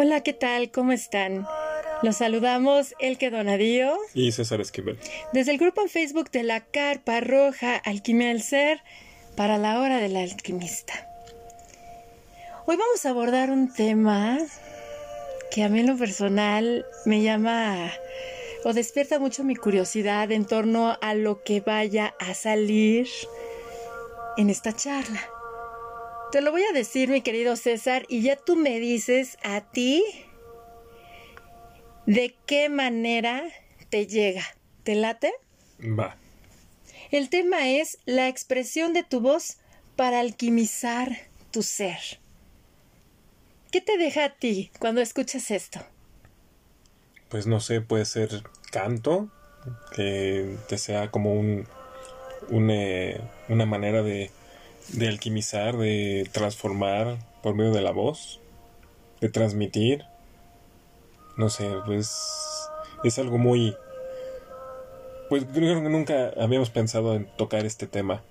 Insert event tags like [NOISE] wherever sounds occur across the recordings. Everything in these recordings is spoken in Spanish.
Hola, ¿qué tal? ¿Cómo están? Los saludamos Elke Donadío y César Esquivel. Desde el grupo en Facebook de la Carpa Roja Alquimia del Ser para la hora del alquimista. Hoy vamos a abordar un tema que a mí en lo personal me llama o despierta mucho mi curiosidad en torno a lo que vaya a salir en esta charla. Te lo voy a decir, mi querido César, y ya tú me dices a ti de qué manera te llega. ¿Te late? Va. El tema es la expresión de tu voz para alquimizar tu ser. ¿Qué te deja a ti cuando escuchas esto? Pues no sé, puede ser canto, que te sea como un, eh, una manera de de alquimizar, de transformar por medio de la voz, de transmitir. No sé, pues es algo muy... Pues creo que nunca habíamos pensado en tocar este tema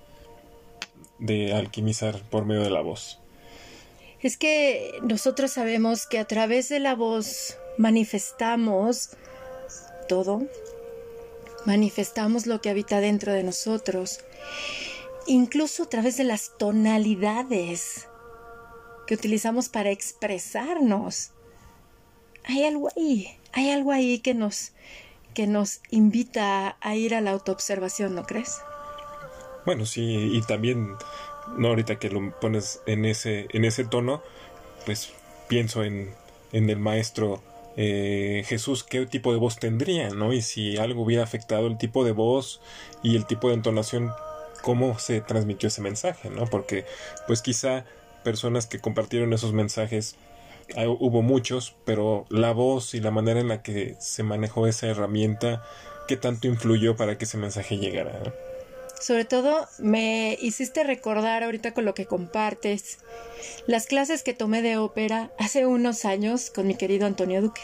de alquimizar por medio de la voz. Es que nosotros sabemos que a través de la voz manifestamos todo, manifestamos lo que habita dentro de nosotros incluso a través de las tonalidades que utilizamos para expresarnos. Hay algo ahí, hay algo ahí que nos, que nos invita a ir a la autoobservación, ¿no crees? Bueno, sí, y también, no ahorita que lo pones en ese, en ese tono, pues pienso en, en el maestro eh, Jesús qué tipo de voz tendría, ¿no? Y si algo hubiera afectado el tipo de voz y el tipo de entonación cómo se transmitió ese mensaje, ¿no? Porque pues quizá personas que compartieron esos mensajes hubo muchos, pero la voz y la manera en la que se manejó esa herramienta, ¿qué tanto influyó para que ese mensaje llegara? Sobre todo me hiciste recordar ahorita con lo que compartes las clases que tomé de ópera hace unos años con mi querido Antonio Duque,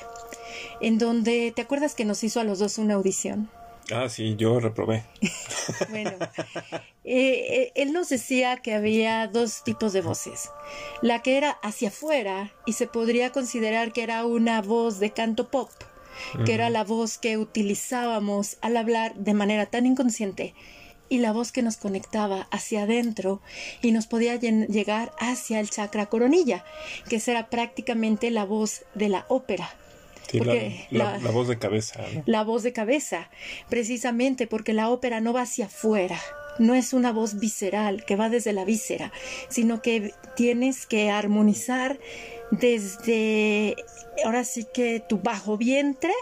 en donde te acuerdas que nos hizo a los dos una audición. Ah, sí, yo reprobé. [LAUGHS] bueno, eh, eh, él nos decía que había dos tipos de voces. La que era hacia afuera y se podría considerar que era una voz de canto pop, que era la voz que utilizábamos al hablar de manera tan inconsciente y la voz que nos conectaba hacia adentro y nos podía llegar hacia el chakra coronilla, que era prácticamente la voz de la ópera la, voz de cabeza. La voz de cabeza, precisamente porque la ópera no va hacia afuera, no es una voz visceral que va desde la víscera, sino que tienes que armonizar desde, ahora sí que tu bajo vientre,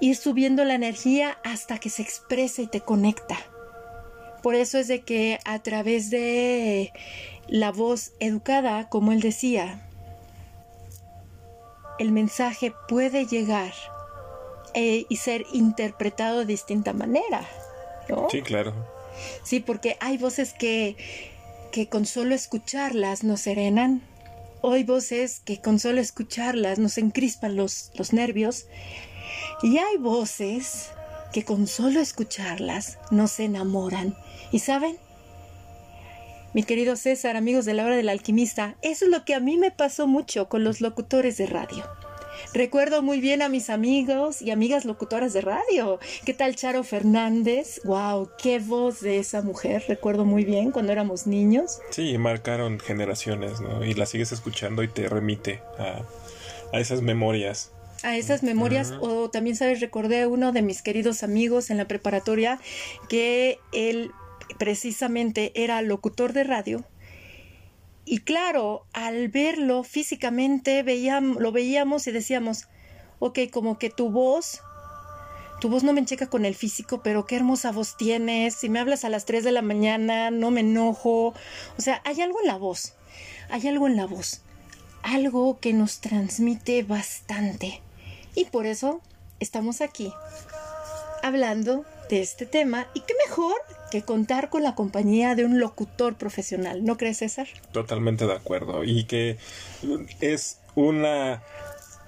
ir subiendo la energía hasta que se expresa y te conecta. Por eso es de que a través de la voz educada, como él decía, el mensaje puede llegar eh, y ser interpretado de distinta manera. ¿no? Sí, claro. Sí, porque hay voces que, que con solo escucharlas nos serenan. Hay voces que con solo escucharlas nos encrispan los, los nervios. Y hay voces que con solo escucharlas nos enamoran. ¿Y saben? Mi querido César, amigos de la hora del alquimista, eso es lo que a mí me pasó mucho con los locutores de radio. Recuerdo muy bien a mis amigos y amigas locutoras de radio. ¿Qué tal Charo Fernández? ¡Wow! ¡Qué voz de esa mujer! Recuerdo muy bien cuando éramos niños. Sí, marcaron generaciones, ¿no? Y la sigues escuchando y te remite a, a esas memorias a esas memorias o también sabes recordé a uno de mis queridos amigos en la preparatoria que él precisamente era locutor de radio. Y claro, al verlo físicamente veíamos, lo veíamos y decíamos, ok, como que tu voz, tu voz no me checa con el físico, pero qué hermosa voz tienes, si me hablas a las 3 de la mañana, no me enojo. O sea, hay algo en la voz, hay algo en la voz, algo que nos transmite bastante. Y por eso estamos aquí, hablando de este tema. Y qué mejor que contar con la compañía de un locutor profesional, ¿no crees, César? Totalmente de acuerdo. Y que es una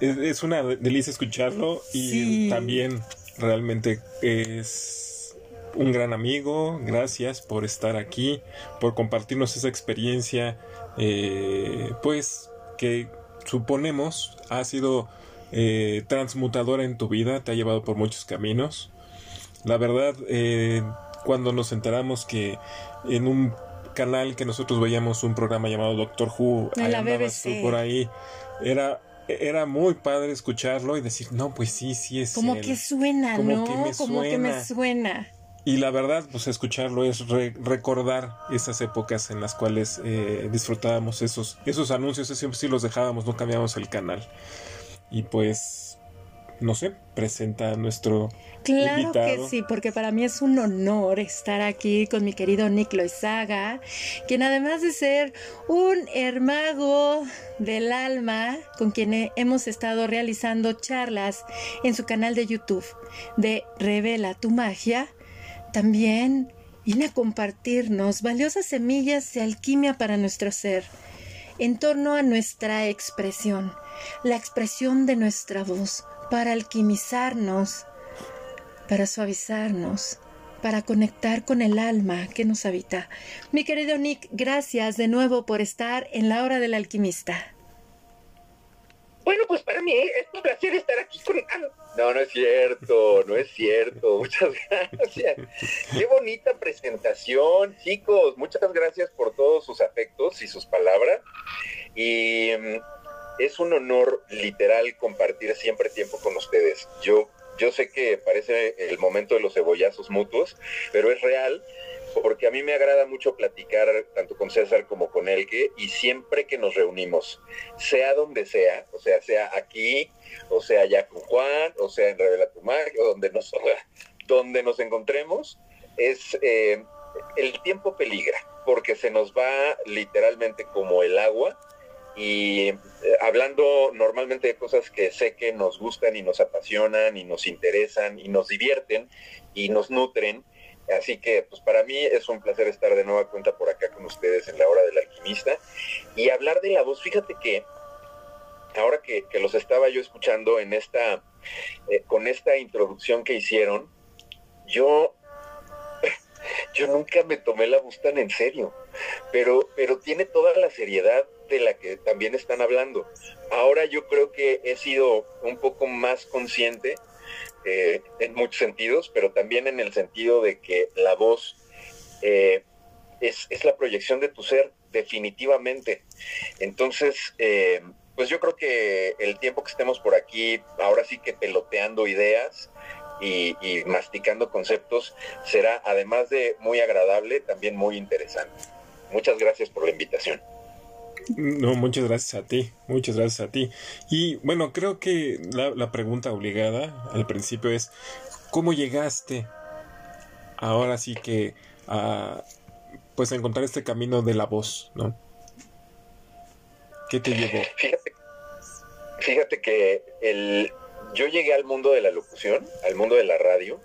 es, una delicia escucharlo y también realmente es un gran amigo. Gracias por estar aquí, por compartirnos esa experiencia, eh, pues que suponemos ha sido eh, transmutadora en tu vida, te ha llevado por muchos caminos. La verdad, eh, cuando nos enteramos que en un canal que nosotros veíamos un programa llamado Doctor Who, por ahí, era era muy padre escucharlo y decir, no, pues sí, sí es. Como que suena, ¿no? Como que me suena. Y la verdad, pues escucharlo es recordar esas épocas en las cuales eh, disfrutábamos esos, esos anuncios, siempre sí los dejábamos, no cambiábamos el canal. Y pues, no sé, presenta a nuestro Claro que sí, porque para mí es un honor estar aquí con mi querido Nick Loizaga, quien además de ser un hermago del alma, con quien hemos estado realizando charlas en su canal de YouTube de Revela tu magia, también viene a compartirnos valiosas semillas de alquimia para nuestro ser, en torno a nuestra expresión, la expresión de nuestra voz, para alquimizarnos, para suavizarnos, para conectar con el alma que nos habita. Mi querido Nick, gracias de nuevo por estar en la hora del alquimista. Bueno, pues para mí es un placer estar aquí con... No, no es cierto, no es cierto. [LAUGHS] Muchas gracias. Qué bonita presentación, chicos. Muchas gracias por todos sus afectos y sus palabras. Y mm, es un honor literal compartir siempre tiempo con ustedes. Yo, yo sé que parece el momento de los cebollazos mutuos, pero es real porque a mí me agrada mucho platicar tanto con César como con Elke y siempre que nos reunimos, sea donde sea, o sea, sea aquí, o sea ya con Juan, o sea en Revela tu o donde nos, donde nos encontremos, es eh, el tiempo peligra, porque se nos va literalmente como el agua y eh, hablando normalmente de cosas que sé que nos gustan y nos apasionan y nos interesan y nos divierten y nos nutren, Así que, pues para mí es un placer estar de nueva cuenta por acá con ustedes en la hora del alquimista y hablar de la voz. Fíjate que ahora que, los estaba yo escuchando en esta, eh, con esta introducción que hicieron, yo, [LAUGHS] yo nunca me tomé la voz tan en serio, pero, pero tiene toda la seriedad de la que también están hablando. Ahora yo creo que he sido un poco más consciente eh, en muchos sentidos, pero también en el sentido de que la voz eh, es, la proyección de tu ser, definitivamente. Entonces, eh, pues yo creo que el tiempo que estemos por aquí, ahora sí que peloteando ideas y masticando conceptos, será además de muy agradable, también muy interesante. Muchas gracias por la invitación. No, muchas gracias a ti, muchas gracias a ti. Y bueno, creo que la, pregunta obligada al principio es, ¿cómo llegaste ahora sí que a pues a encontrar este camino de la voz, ¿no? ¿Qué te llevó? Fíjate, que el, yo llegué al mundo de la locución, al mundo de la radio.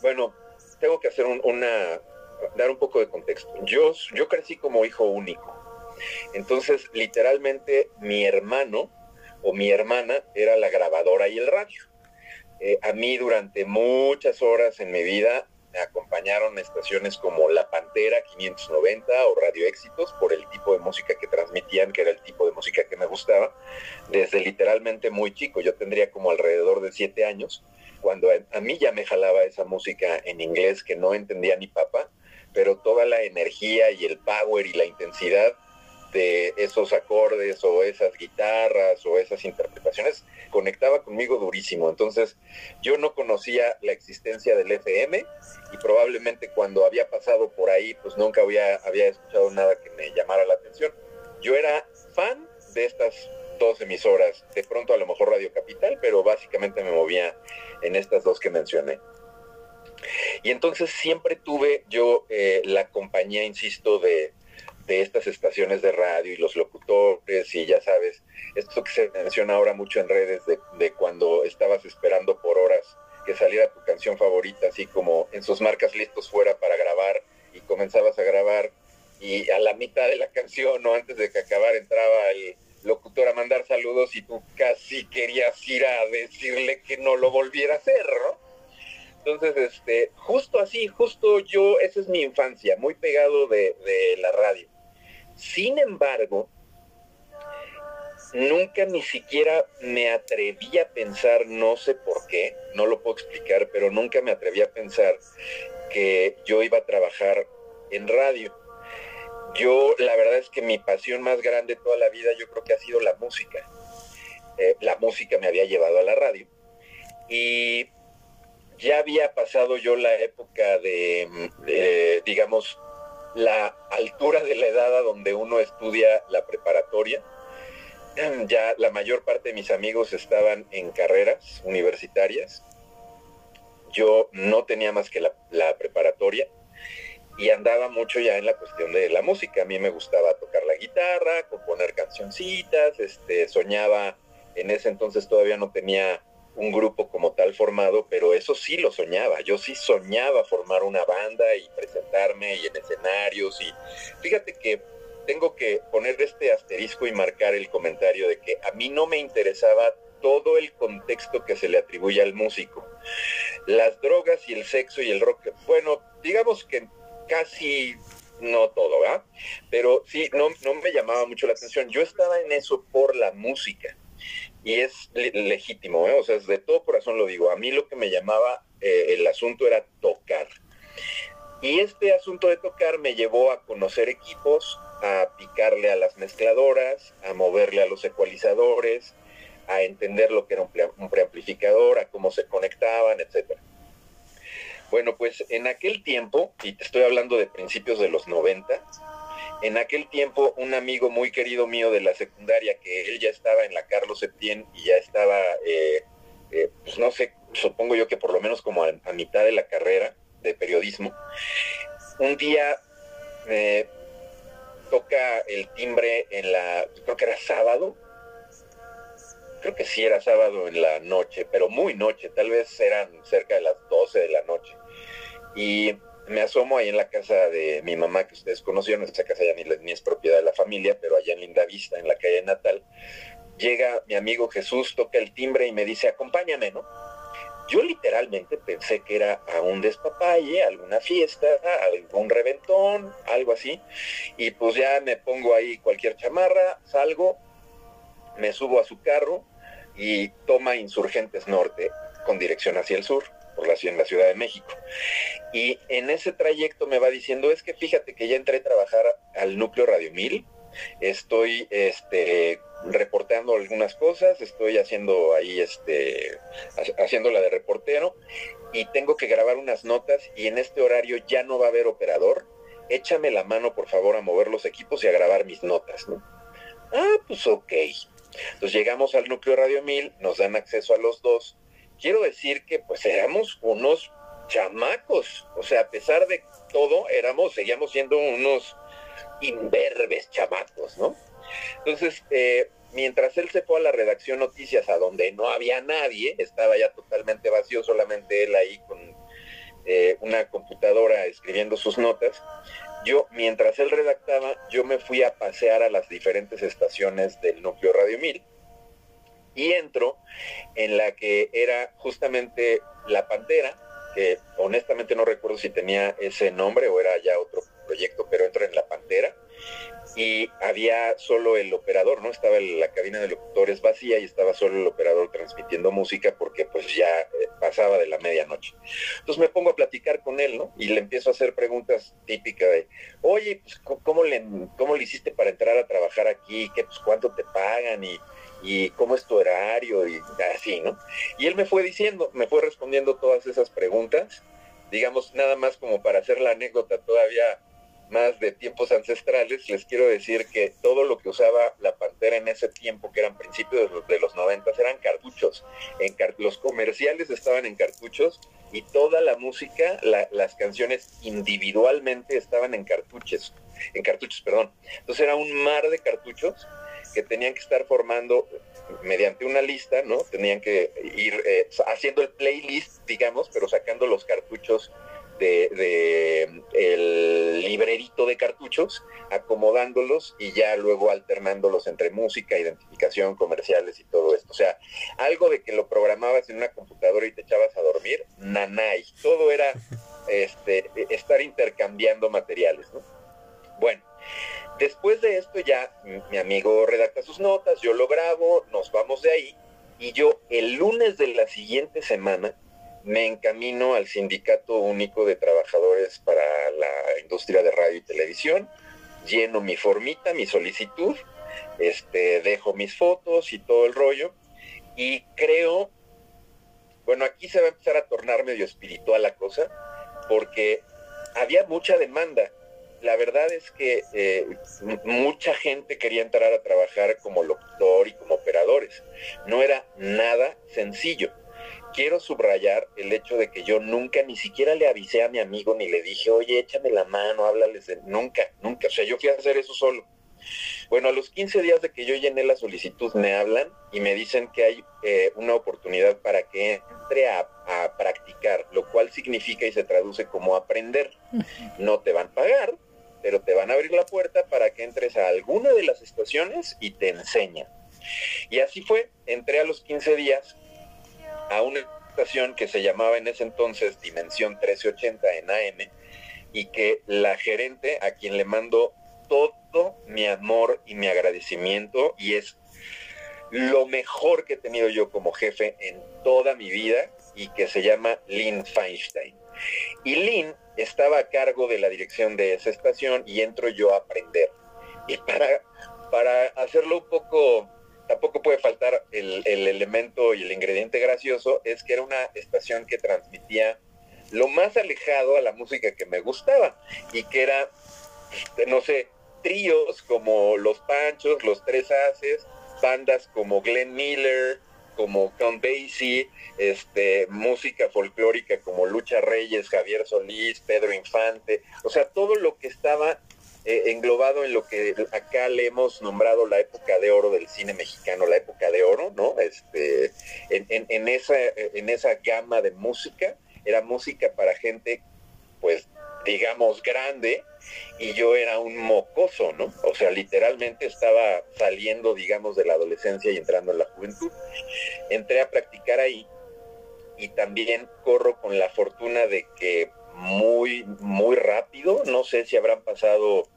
Bueno, tengo que hacer una, dar un poco de contexto. Yo, yo crecí como hijo único. Entonces, literalmente, mi hermano o mi hermana era la grabadora y el radio. Eh, a mí durante muchas horas en mi vida me acompañaron estaciones como La Pantera 590 o Radio Éxitos por el tipo de música que transmitían, que era el tipo de música que me gustaba, desde literalmente muy chico. Yo tendría como alrededor de siete años, cuando a, mí ya me jalaba esa música en inglés que no entendía ni papá, pero toda la energía y el power y la intensidad de esos acordes o esas guitarras o esas interpretaciones conectaba conmigo durísimo. Entonces yo no conocía la existencia del FM y probablemente cuando había pasado por ahí pues nunca había, había escuchado nada que me llamara la atención. Yo era fan de estas dos emisoras, de pronto a lo mejor Radio Capital, pero básicamente me movía en estas dos que mencioné. Y entonces siempre tuve yo eh, la compañía, insisto, de, de estas estaciones de radio y los locutores y ya sabes, esto que se menciona ahora mucho en redes de, cuando estabas esperando por horas que saliera tu canción favorita, así como en sus marcas listos fuera para grabar y comenzabas a grabar y a la mitad de la canción o antes de que acabara entraba el locutor a mandar saludos y tú casi querías ir a decirle que no lo volviera a hacer, ¿no? Entonces, este, justo así, justo yo, esa es mi infancia, muy pegado de la radio. Sin embargo, nunca ni siquiera me atreví a pensar, no sé por qué, no lo puedo explicar, pero nunca me atreví a pensar que yo iba a trabajar en radio. Yo, la verdad es que mi pasión más grande toda la vida yo creo que ha sido la música. Eh, la música me había llevado a la radio. Y ya había pasado yo la época de, digamos, la altura de la edad a donde uno estudia la preparatoria. [CLEARS THROAT] Ya la mayor parte de mis amigos estaban en carreras universitarias. Yo no tenía más que la, preparatoria y andaba mucho ya en la cuestión de la música. A mí me gustaba tocar la guitarra, componer cancioncitas, este, soñaba, en ese entonces todavía no tenía un grupo como tal formado, pero eso sí lo soñaba. Yo sí soñaba formar una banda y presentarme y en escenarios. Y fíjate que tengo que poner este asterisco y marcar el comentario de que a mí no me interesaba todo el contexto que se le atribuye al músico. Las drogas y el sexo y el rock, bueno, digamos que casi no todo, ¿verdad? Pero sí, no, no me llamaba mucho la atención. Yo estaba en eso por la música y es legítimo, ¿eh? o sea, de todo corazón lo digo. A mí lo que me llamaba eh, el asunto era tocar. Y este asunto de tocar me llevó a conocer equipos, a picarle a las mezcladoras, a moverle a los ecualizadores, a entender lo que era un, preamplificador, a cómo se conectaban, etcétera. Bueno, pues en aquel tiempo, y estoy hablando de principios de los 90, en aquel tiempo, un amigo muy querido mío de la secundaria, que él ya estaba en la Carlos Septién y ya estaba, eh, eh, pues no sé, supongo yo que por lo menos como a, mitad de la carrera de periodismo, un día eh, toca el timbre en la, creo que era sábado, creo que sí era sábado en la noche, pero muy noche, tal vez eran cerca de las 12 de la noche. Y me asomo ahí en la casa de mi mamá, que ustedes conocieron, esta casa ya ni, es propiedad de la familia, pero allá en Linda Vista, en la calle Natal, llega mi amigo Jesús, toca el timbre y me dice, acompáñame, ¿no? Yo literalmente pensé que era a un despapalle, alguna fiesta, algún reventón, algo así, y pues ya me pongo ahí cualquier chamarra, salgo, me subo a su carro y toma Insurgentes Norte con dirección hacia el sur en la Ciudad de México. Y en ese trayecto me va diciendo, es que fíjate que ya entré a trabajar al núcleo Radio 1000, estoy este, reporteando algunas cosas, estoy haciendo ahí, este, haciendo la de reportero y tengo que grabar unas notas y en este horario ya no va a haber operador. Échame la mano, por favor, a mover los equipos y a grabar mis notas, ¿no? Ah, pues ok. Entonces llegamos al núcleo Radio 1000, nos dan acceso a los dos quiero decir que pues éramos unos chamacos, o sea, a pesar de todo, éramos, seguíamos siendo unos imberbes chamacos, ¿no? Entonces, eh, mientras él se fue a la redacción noticias, a donde no había nadie, estaba ya totalmente vacío, solamente él ahí con eh, una computadora escribiendo sus notas, yo, mientras él redactaba, yo me fui a pasear a las diferentes estaciones del núcleo Radio 1000 y entro en la que era justamente La Pantera, que honestamente no recuerdo si tenía ese nombre o era ya otro proyecto, pero entro en La Pantera y había solo el operador, ¿no? Estaba la cabina de locutores vacía y estaba solo el operador transmitiendo música porque pues ya eh, pasaba de la medianoche. Entonces me pongo a platicar con él, ¿no? Y le empiezo a hacer preguntas típicas de, oye, pues ¿cómo le, cómo le hiciste para entrar a trabajar aquí? ¿Qué, pues, ¿Cuánto te pagan? Y y cómo es tu horario y así, ¿no? Y él me fue diciendo, me fue respondiendo todas esas preguntas, digamos, nada más como para hacer la anécdota todavía más de tiempos ancestrales, les quiero decir que todo lo que usaba la Pantera en ese tiempo, que eran principios de los, noventas, eran cartuchos. En los comerciales estaban en cartuchos y toda la música, las canciones individualmente estaban en cartuchos, en cartuchos, perdón. Entonces era un mar de cartuchos que tenían que estar formando mediante una lista, ¿no? Tenían que ir eh, haciendo el playlist, digamos, pero sacando los cartuchos de, el librerito de cartuchos, acomodándolos y ya luego alternándolos entre música, identificación, comerciales y todo esto. O sea, algo de que lo programabas en una computadora y te echabas a dormir, nanay. Todo era [LAUGHS] este, estar intercambiando materiales, ¿no? Bueno, Después de esto ya mi amigo redacta sus notas, yo lo grabo, nos vamos de ahí y yo el lunes de la siguiente semana me encamino al Sindicato Único de Trabajadores para la Industria de Radio y Televisión, lleno mi formita, mi solicitud, este, dejo mis fotos y todo el rollo y creo, bueno, aquí se va a empezar a tornar medio espiritual la cosa, porque había mucha demanda la verdad es que eh, mucha gente quería entrar a trabajar como locutor y como operadores. No era nada sencillo. Quiero subrayar el hecho de que yo nunca ni siquiera le avisé a mi amigo ni le dije, oye, échame la mano, háblales de... Nunca, nunca. O sea, yo fui a hacer eso solo. Bueno, a los 15 días de que yo llené la solicitud me hablan y me dicen que hay eh, una oportunidad para que entre a, a practicar, lo cual significa y se traduce como aprender. No te van a pagar, pero te van a abrir la puerta para que entres a alguna de las estaciones y te enseñan. Y así fue, entré a los 15 días a una estación que se llamaba en ese entonces Dimensión 1380 en AM y que la gerente a quien le mando todo mi amor y mi agradecimiento y es lo mejor que he tenido yo como jefe en toda mi vida y que se llama Lynn Feinstein. Y Lynn estaba a cargo de la dirección de esa estación y entro yo a aprender. Y para, para hacerlo un poco, tampoco puede faltar el, elemento y el ingrediente gracioso, es que era una estación que transmitía lo más alejado a la música que me gustaba y que era, no sé, tríos como Los Panchos, Los Tres Haces, bandas como Glenn Miller, como Count Basie, este, música folclórica como Lucha Reyes, Javier Solís, Pedro Infante, o sea, todo lo que estaba eh, englobado en lo que acá le hemos nombrado la época de oro del cine mexicano, la época de oro, ¿no? Este, en, esa, en esa gama de música, era música para gente, pues, digamos, grande, y yo era un mocoso, ¿no? O sea, literalmente estaba saliendo, digamos, de la adolescencia y entrando en la juventud. Entré a practicar ahí y también corro con la fortuna de que muy, muy rápido, no sé si habrán pasado,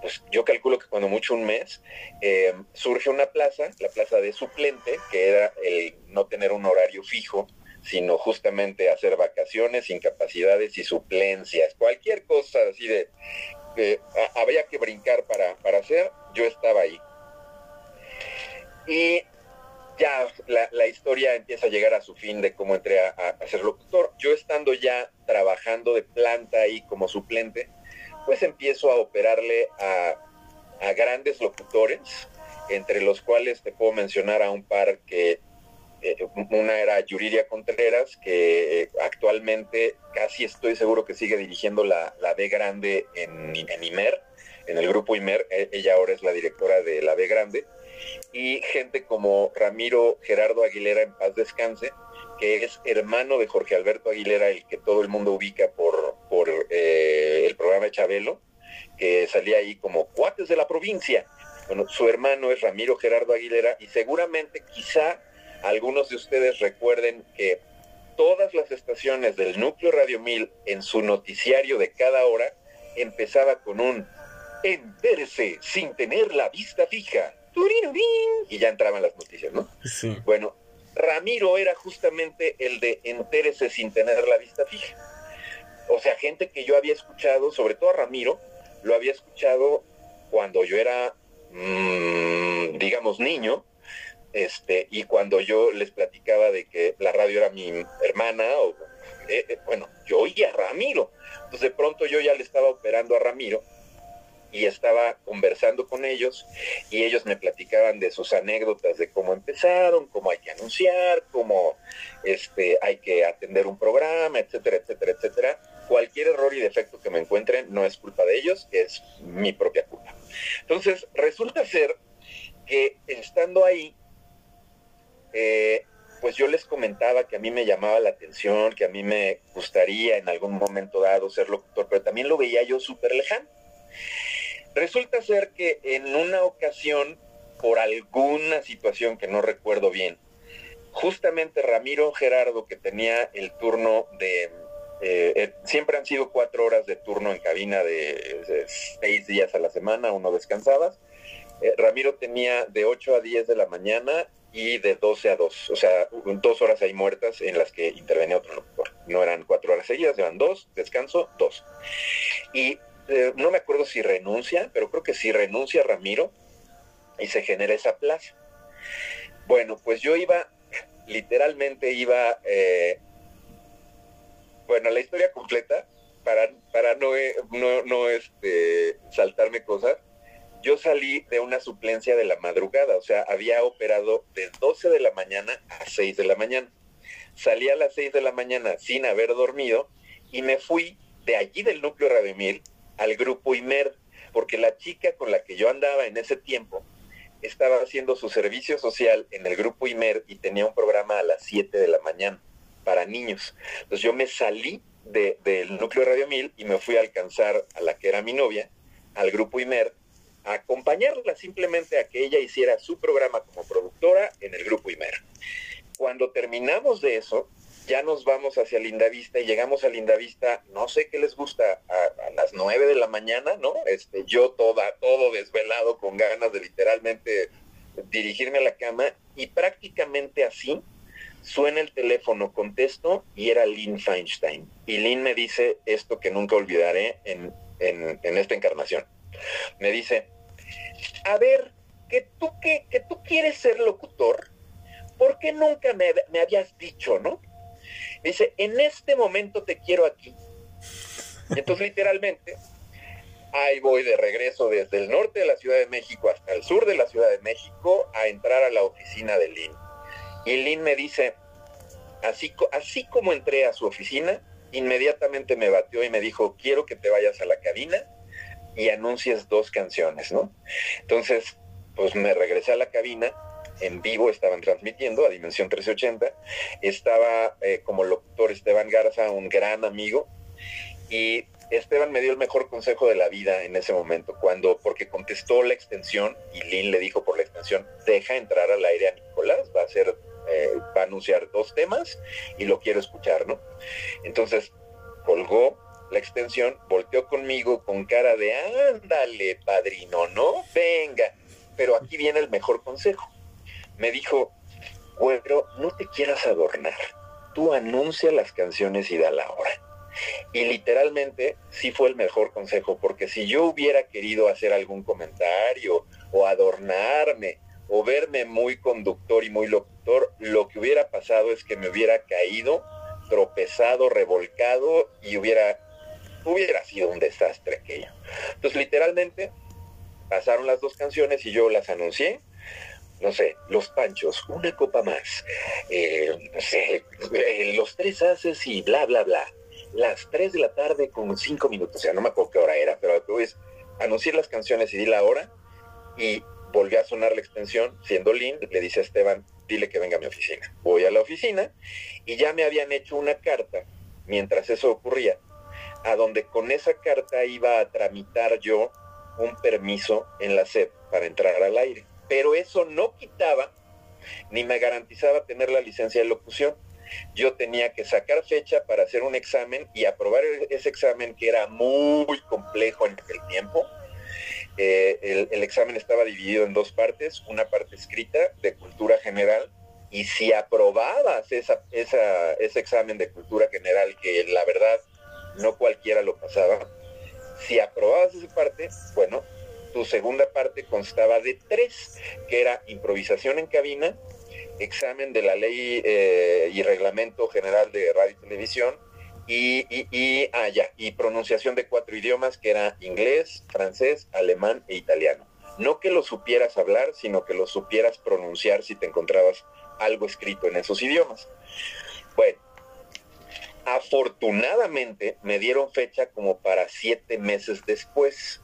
pues yo calculo que cuando mucho un mes, eh, surge una plaza, la plaza de suplente, que era el no tener un horario fijo, sino justamente hacer vacaciones, incapacidades y suplencias, cualquier cosa así de que había que brincar para, para hacer, yo estaba ahí. Y ya la, historia empieza a llegar a su fin de cómo entré a, a, ser locutor. Yo estando ya trabajando de planta ahí como suplente, pues empiezo a operarle a, grandes locutores, entre los cuales te puedo mencionar a un par que eh, una era Yuridia Contreras, que actualmente casi estoy seguro que sigue dirigiendo la, la B Grande en, en, IMER, en el grupo IMER. E, ella ahora es la directora de la B Grande. Y gente como Ramiro Gerardo Aguilera, en paz descanse, que es hermano de Jorge Alberto Aguilera, el que todo el mundo ubica por, por eh, el programa Chabelo, que salía ahí como cuates de la provincia. Bueno, su hermano es Ramiro Gerardo Aguilera y seguramente quizá algunos de ustedes recuerden que todas las estaciones del núcleo Radio 1000 en su noticiario de cada hora empezaba con un entérese sin tener la vista fija. Y ya entraban las noticias, ¿no? Sí. Bueno, Ramiro era justamente el de entérese sin tener la vista fija. O sea, gente que yo había escuchado, sobre todo a Ramiro, lo había escuchado cuando yo era, mmm, digamos, niño, este, y cuando yo les platicaba de que la radio era mi hermana, o, eh, eh, bueno, yo oía a Ramiro. Entonces de pronto yo ya le estaba operando a Ramiro y estaba conversando con ellos y ellos me platicaban de sus anécdotas de cómo empezaron, cómo hay que anunciar, cómo este, hay que atender un programa, etcétera, etcétera, etcétera. Cualquier error y defecto que me encuentren no es culpa de ellos, es mi propia culpa. Entonces, resulta ser que estando ahí, eh, pues yo les comentaba que a mí me llamaba la atención, que a mí me gustaría en algún momento dado ser locutor, pero también lo veía yo súper lejano. Resulta ser que en una ocasión, por alguna situación que no recuerdo bien, justamente Ramiro Gerardo, que tenía el turno de, eh, eh, siempre han sido cuatro horas de turno en cabina de, seis días a la semana, uno descansabas. Eh, Ramiro tenía de 8 a 10 de la mañana y de 12 a 2, o sea, dos horas ahí muertas en las que intervenía otro locutor. No eran cuatro horas seguidas, eran dos, descanso, dos. Y no me acuerdo si renuncia, pero creo que si renuncia Ramiro y se genera esa plaza. Bueno, pues yo iba, literalmente iba bueno, la historia completa, para, para no, eh, no, no este, saltarme cosas, yo salí de una suplencia de la madrugada, o sea, había operado de 12 de la mañana a 6 de la mañana. Salí a las 6 de la mañana sin haber dormido y me fui de allí del núcleo Rademil al grupo IMER, porque la chica con la que yo andaba en ese tiempo estaba haciendo su servicio social en el grupo IMER y tenía un programa a las 7 de la mañana para niños. Entonces yo me salí del núcleo de Radio 1000 y me fui a alcanzar a la que era mi novia, al grupo IMER, a acompañarla simplemente a que ella hiciera su programa como productora en el grupo IMER. Cuando terminamos de eso, ya nos vamos hacia Lindavista y llegamos a Lindavista, no sé qué les gusta, a, las nueve de la mañana, ¿no? Este, yo toda, todo desvelado, con ganas de literalmente dirigirme a la cama, y prácticamente así Suena el teléfono, contesto y era Lynn Feinstein. Y Lynn me dice esto que nunca olvidaré en, esta encarnación. Me dice, a ver, que tú, que, que tú quieres ser locutor, ¿por qué nunca me, me habías dicho, no? Dice, en este momento te quiero aquí. Entonces, literalmente, ahí voy de regreso desde el norte de la Ciudad de México hasta el sur de la Ciudad de México a entrar a la oficina de Lynn. Y Lynn me dice, así, así como entré a su oficina, inmediatamente me batió y me dijo, quiero que te vayas a la cabina y anuncies dos canciones, ¿no? Entonces, pues me regresé a la cabina, en vivo estaban transmitiendo a Dimensión 1380, estaba eh, como locutor Esteban Garza, un gran amigo, y Esteban me dio el mejor consejo de la vida en ese momento, cuando, porque contestó la extensión y Lynn le dijo por la extensión, deja entrar al aire a Nicolás, va a ser eh, va a anunciar dos temas y lo quiero escuchar, ¿no? Entonces colgó la extensión, volteó conmigo con cara de ándale, padrino, ¿no? Venga. Pero aquí viene el mejor consejo. Me dijo, güero, no te quieras adornar. Tú anuncia las canciones y da la hora. Y literalmente sí fue el mejor consejo, porque si yo hubiera querido hacer algún comentario o adornarme o verme muy conductor y muy locutor, lo que hubiera pasado es que me hubiera caído, tropezado, revolcado y hubiera, hubiera sido un desastre aquello. Entonces, literalmente, pasaron las dos canciones y yo las anuncié. No sé, los panchos, una copa más. Eh, no sé, eh, los tres haces y bla, bla, bla. Las tres de la tarde con cinco minutos. O sea, no me acuerdo qué hora era, pero pues anuncié las canciones y di la hora. Y volvió a sonar la extensión, siendo Lynn, le dice a Esteban, dile que venga a mi oficina. Voy a la oficina y ya me habían hecho una carta, mientras eso ocurría, a donde con esa carta iba a tramitar yo un permiso en la SEP para entrar al aire. Pero eso no quitaba ni me garantizaba tener la licencia de locución. Yo tenía que sacar fecha para hacer un examen y aprobar ese examen que era muy complejo en aquel tiempo eh, el, examen estaba dividido en dos partes, una parte escrita de cultura general, y si aprobabas esa, ese examen de cultura general, que la verdad no cualquiera lo pasaba, si aprobabas esa parte, bueno, tu segunda parte constaba de tres, que era improvisación en cabina, examen de la ley eh, y reglamento general de radio y televisión, y, y, ah, y pronunciación de cuatro idiomas que era inglés, francés, alemán e italiano. No que lo supieras hablar, sino que lo supieras pronunciar si te encontrabas algo escrito en esos idiomas. Bueno, afortunadamente me dieron fecha como para siete meses después.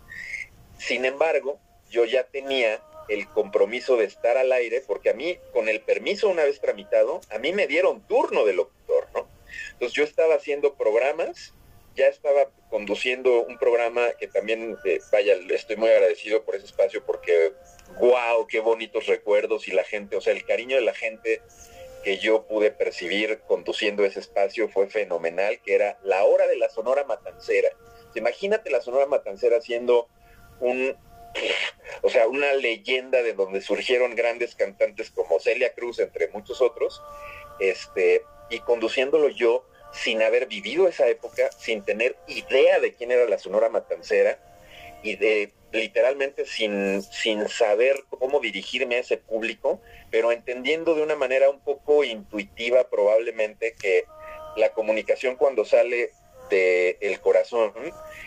Sin embargo, yo ya tenía el compromiso de estar al aire, porque a mí, con el permiso una vez tramitado, a mí me dieron turno de locutor, ¿no? Entonces yo estaba haciendo programas, ya estaba conduciendo un programa que también, eh, vaya, estoy muy agradecido por ese espacio porque, wow, qué bonitos recuerdos y la gente, o sea, el cariño de la gente que yo pude percibir conduciendo ese espacio fue fenomenal, que era la hora de la Sonora Matancera. Imagínate la Sonora Matancera siendo un, o sea, una leyenda de donde surgieron grandes cantantes como Celia Cruz, entre muchos otros, este, y conduciéndolo yo sin haber vivido esa época, sin tener idea de quién era la Sonora Matancera y de literalmente sin, sin saber cómo dirigirme a ese público, pero entendiendo de una manera un poco intuitiva probablemente que la comunicación cuando sale del el corazón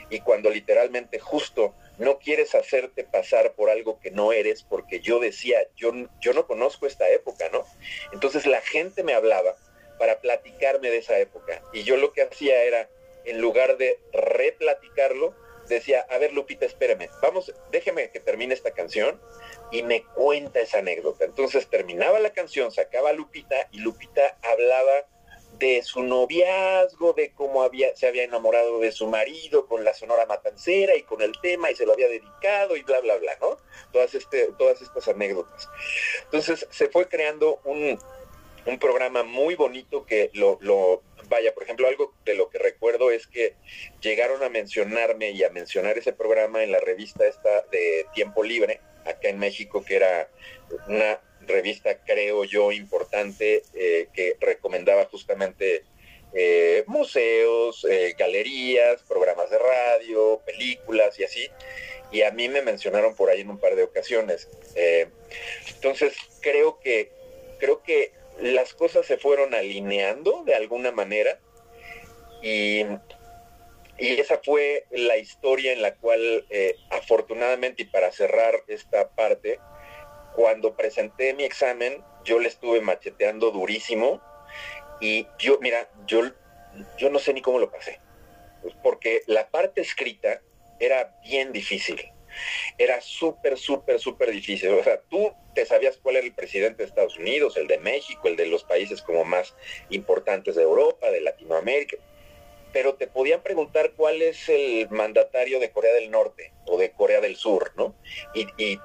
y cuando literalmente justo no quieres hacerte pasar por algo que no eres, porque yo decía, yo, yo no conozco esta época, ¿no? Entonces la gente me hablaba para platicarme de esa época y yo lo que hacía era, en lugar de replaticarlo, decía, a ver Lupita, espérame, vamos, déjeme que termine esta canción y me cuenta esa anécdota. Entonces terminaba la canción, sacaba a Lupita y Lupita hablaba de su noviazgo, de cómo había, se había enamorado de su marido con la Sonora Matancera y con el tema y se lo había dedicado y bla, bla, bla, ¿no? Todas, este, todas estas anécdotas. Entonces se fue creando un, un programa muy bonito que lo, lo, vaya, por ejemplo, algo de lo que recuerdo es que llegaron a mencionarme y a mencionar ese programa en la revista esta de Tiempo Libre, acá en México, que era una revista, creo yo, importante, eh, que recomendaba justamente eh, museos, eh, galerías, programas de radio, películas y así. Y a mí me mencionaron por ahí en un par de ocasiones. entonces, creo que, creo que las cosas se fueron alineando de alguna manera y, y esa fue la historia en la cual afortunadamente y para cerrar esta parte, cuando presenté mi examen yo le estuve macheteando durísimo y yo, mira, yo, yo no sé ni cómo lo pasé, porque la parte escrita era bien difícil era súper, súper, súper difícil. O sea, tú te sabías cuál era el presidente de Estados Unidos, el de México, el de los países como más importantes de Europa, de Latinoamérica, pero te podían preguntar cuál es el mandatario de Corea del Norte o de Corea del Sur, ¿no? Y,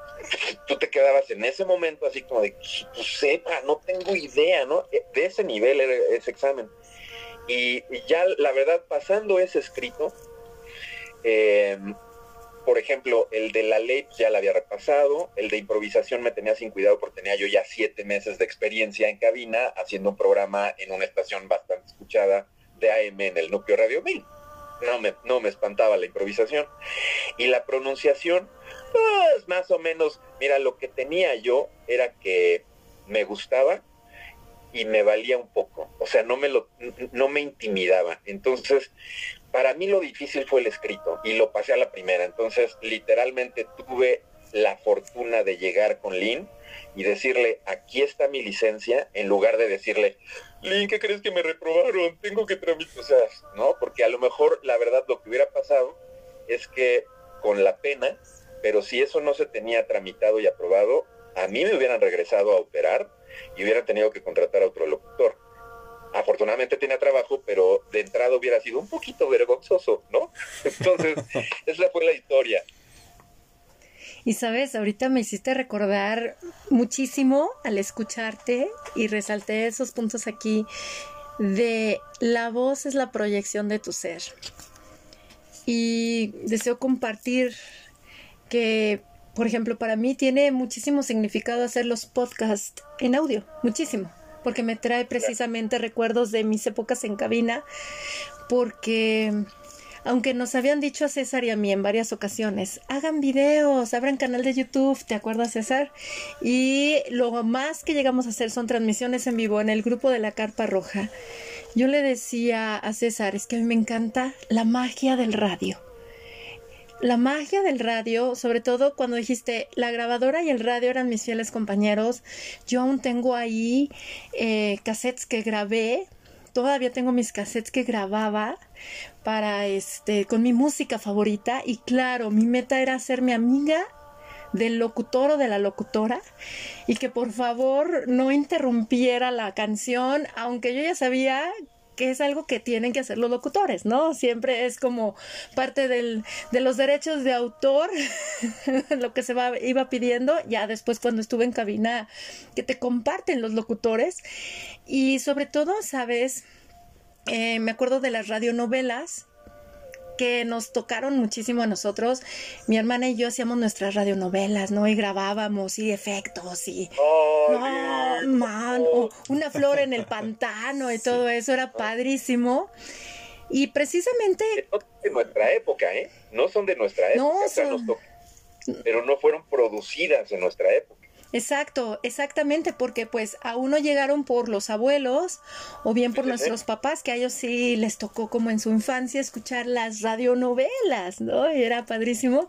tú te quedabas en ese momento así como de, pues sepa, no tengo idea, ¿no? De ese nivel era ese examen. Y ya la verdad, pasando ese escrito, eh, por ejemplo, el de la ley pues, ya la había repasado, el de improvisación me tenía sin cuidado porque tenía yo ya siete meses de experiencia en cabina haciendo un programa en una estación bastante escuchada de AM en el núcleo Radio 1000. No me, no me espantaba la improvisación. Y la pronunciación, pues más o menos, mira, lo que tenía yo era que me gustaba y me valía un poco, o sea, no me lo, no me intimidaba. Entonces, para mí lo difícil fue el escrito y lo pasé a la primera. Entonces, literalmente tuve la fortuna de llegar con Lynn y decirle, aquí está mi licencia, en lugar de decirle, Lynn, ¿qué crees que me reprobaron? Tengo que tramitar, o sea, ¿no? Porque a lo mejor la verdad lo que hubiera pasado es que con la pena, pero si eso no se tenía tramitado y aprobado, a mí me hubieran regresado a operar y hubieran tenido que contratar a otro locutor afortunadamente tenía trabajo, pero de entrada hubiera sido un poquito vergonzoso, ¿no? [LAUGHS] Entonces, esa fue la historia. Y sabes, ahorita me hiciste recordar muchísimo al escucharte y resalté esos puntos aquí de la voz es la proyección de tu ser. Y deseo compartir que, por ejemplo, para mí tiene muchísimo significado hacer los podcasts en audio, muchísimo porque me trae precisamente recuerdos de mis épocas en cabina, porque aunque nos habían dicho a César y a mí en varias ocasiones, hagan videos, abran canal de YouTube, ¿te acuerdas César? Y lo más que llegamos a hacer son transmisiones en vivo en el grupo de la Carpa Roja. Yo le decía a César, es que a mí me encanta la magia del radio la magia del radio, sobre todo cuando dijiste la grabadora y el radio eran mis fieles compañeros, yo aún tengo ahí eh, cassettes que grabé, todavía tengo mis cassettes que grababa para este con mi música favorita. Y claro, mi meta era mi amiga del locutor o de la locutora. Y que por favor no interrumpiera la canción, aunque yo ya sabía que es algo que tienen que hacer los locutores, ¿no? Siempre es como parte del, de los derechos de autor, [LAUGHS] lo que se va, iba pidiendo, ya después cuando estuve en cabina, que te comparten los locutores. Y sobre todo, ¿sabes? Eh, me acuerdo de las radionovelas que nos tocaron muchísimo a nosotros. Mi hermana y yo hacíamos nuestras radionovelas, ¿no? Y grabábamos y efectos y... Oh, no, man, una flor en el pantano y todo eso era padrísimo. Y precisamente... de nuestra época, ¿eh? No son de nuestra época. No, pero no fueron producidas en nuestra época. Exacto, exactamente, porque pues a uno llegaron por los abuelos o bien por nuestros papás, que a ellos sí les tocó como en su infancia escuchar las radionovelas, ¿no? Y era padrísimo.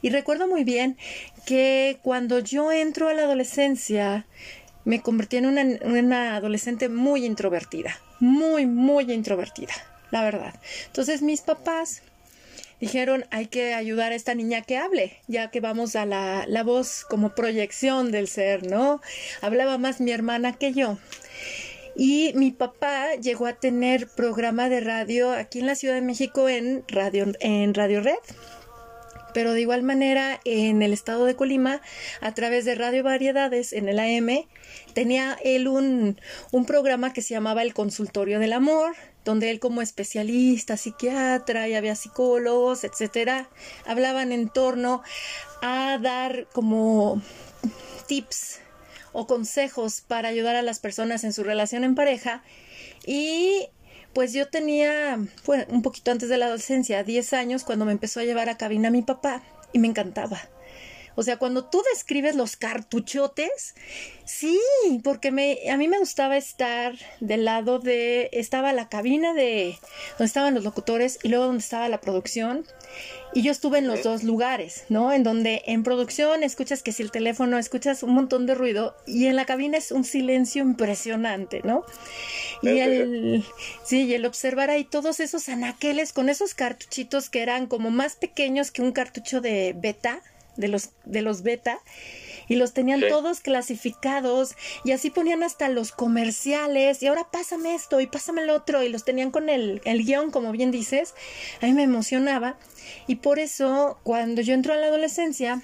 Y recuerdo muy bien que cuando yo entro a la adolescencia, me convertí en una, una adolescente muy introvertida, muy, muy introvertida, la verdad. Entonces mis papás dijeron hay que ayudar a esta niña que hable, ya que vamos a la, la voz como proyección del ser, ¿no? Hablaba más mi hermana que yo. Y mi papá llegó a tener programa de radio aquí en la Ciudad de México en Radio, en radio Red pero de igual manera en el estado de Colima, a través de Radio Variedades en el AM, tenía él un, un programa que se llamaba El Consultorio del Amor, donde él como especialista, psiquiatra y había psicólogos, etcétera, hablaban en torno a dar como tips o consejos para ayudar a las personas en su relación en pareja y pues yo tenía, un poquito antes de la adolescencia, 10 años, cuando me empezó a llevar a cabina mi papá y me encantaba. O sea, cuando tú describes los cartuchotes, sí, porque me, a mí me gustaba estar del lado de, estaba la cabina de donde estaban los locutores y luego donde estaba la producción. Y yo estuve en los dos lugares, ¿no? En donde en producción escuchas que si el teléfono, escuchas un montón de ruido y en la cabina es un silencio impresionante, ¿no? Y el, sí, y el observar ahí todos esos anaqueles con esos cartuchitos que eran como más pequeños que un cartucho de beta, de los, de los beta y los tenían todos clasificados y así ponían hasta los comerciales y ahora pásame esto y pásame el otro y los tenían con el, el guion como bien dices. A mí me emocionaba y por eso cuando yo entro a la adolescencia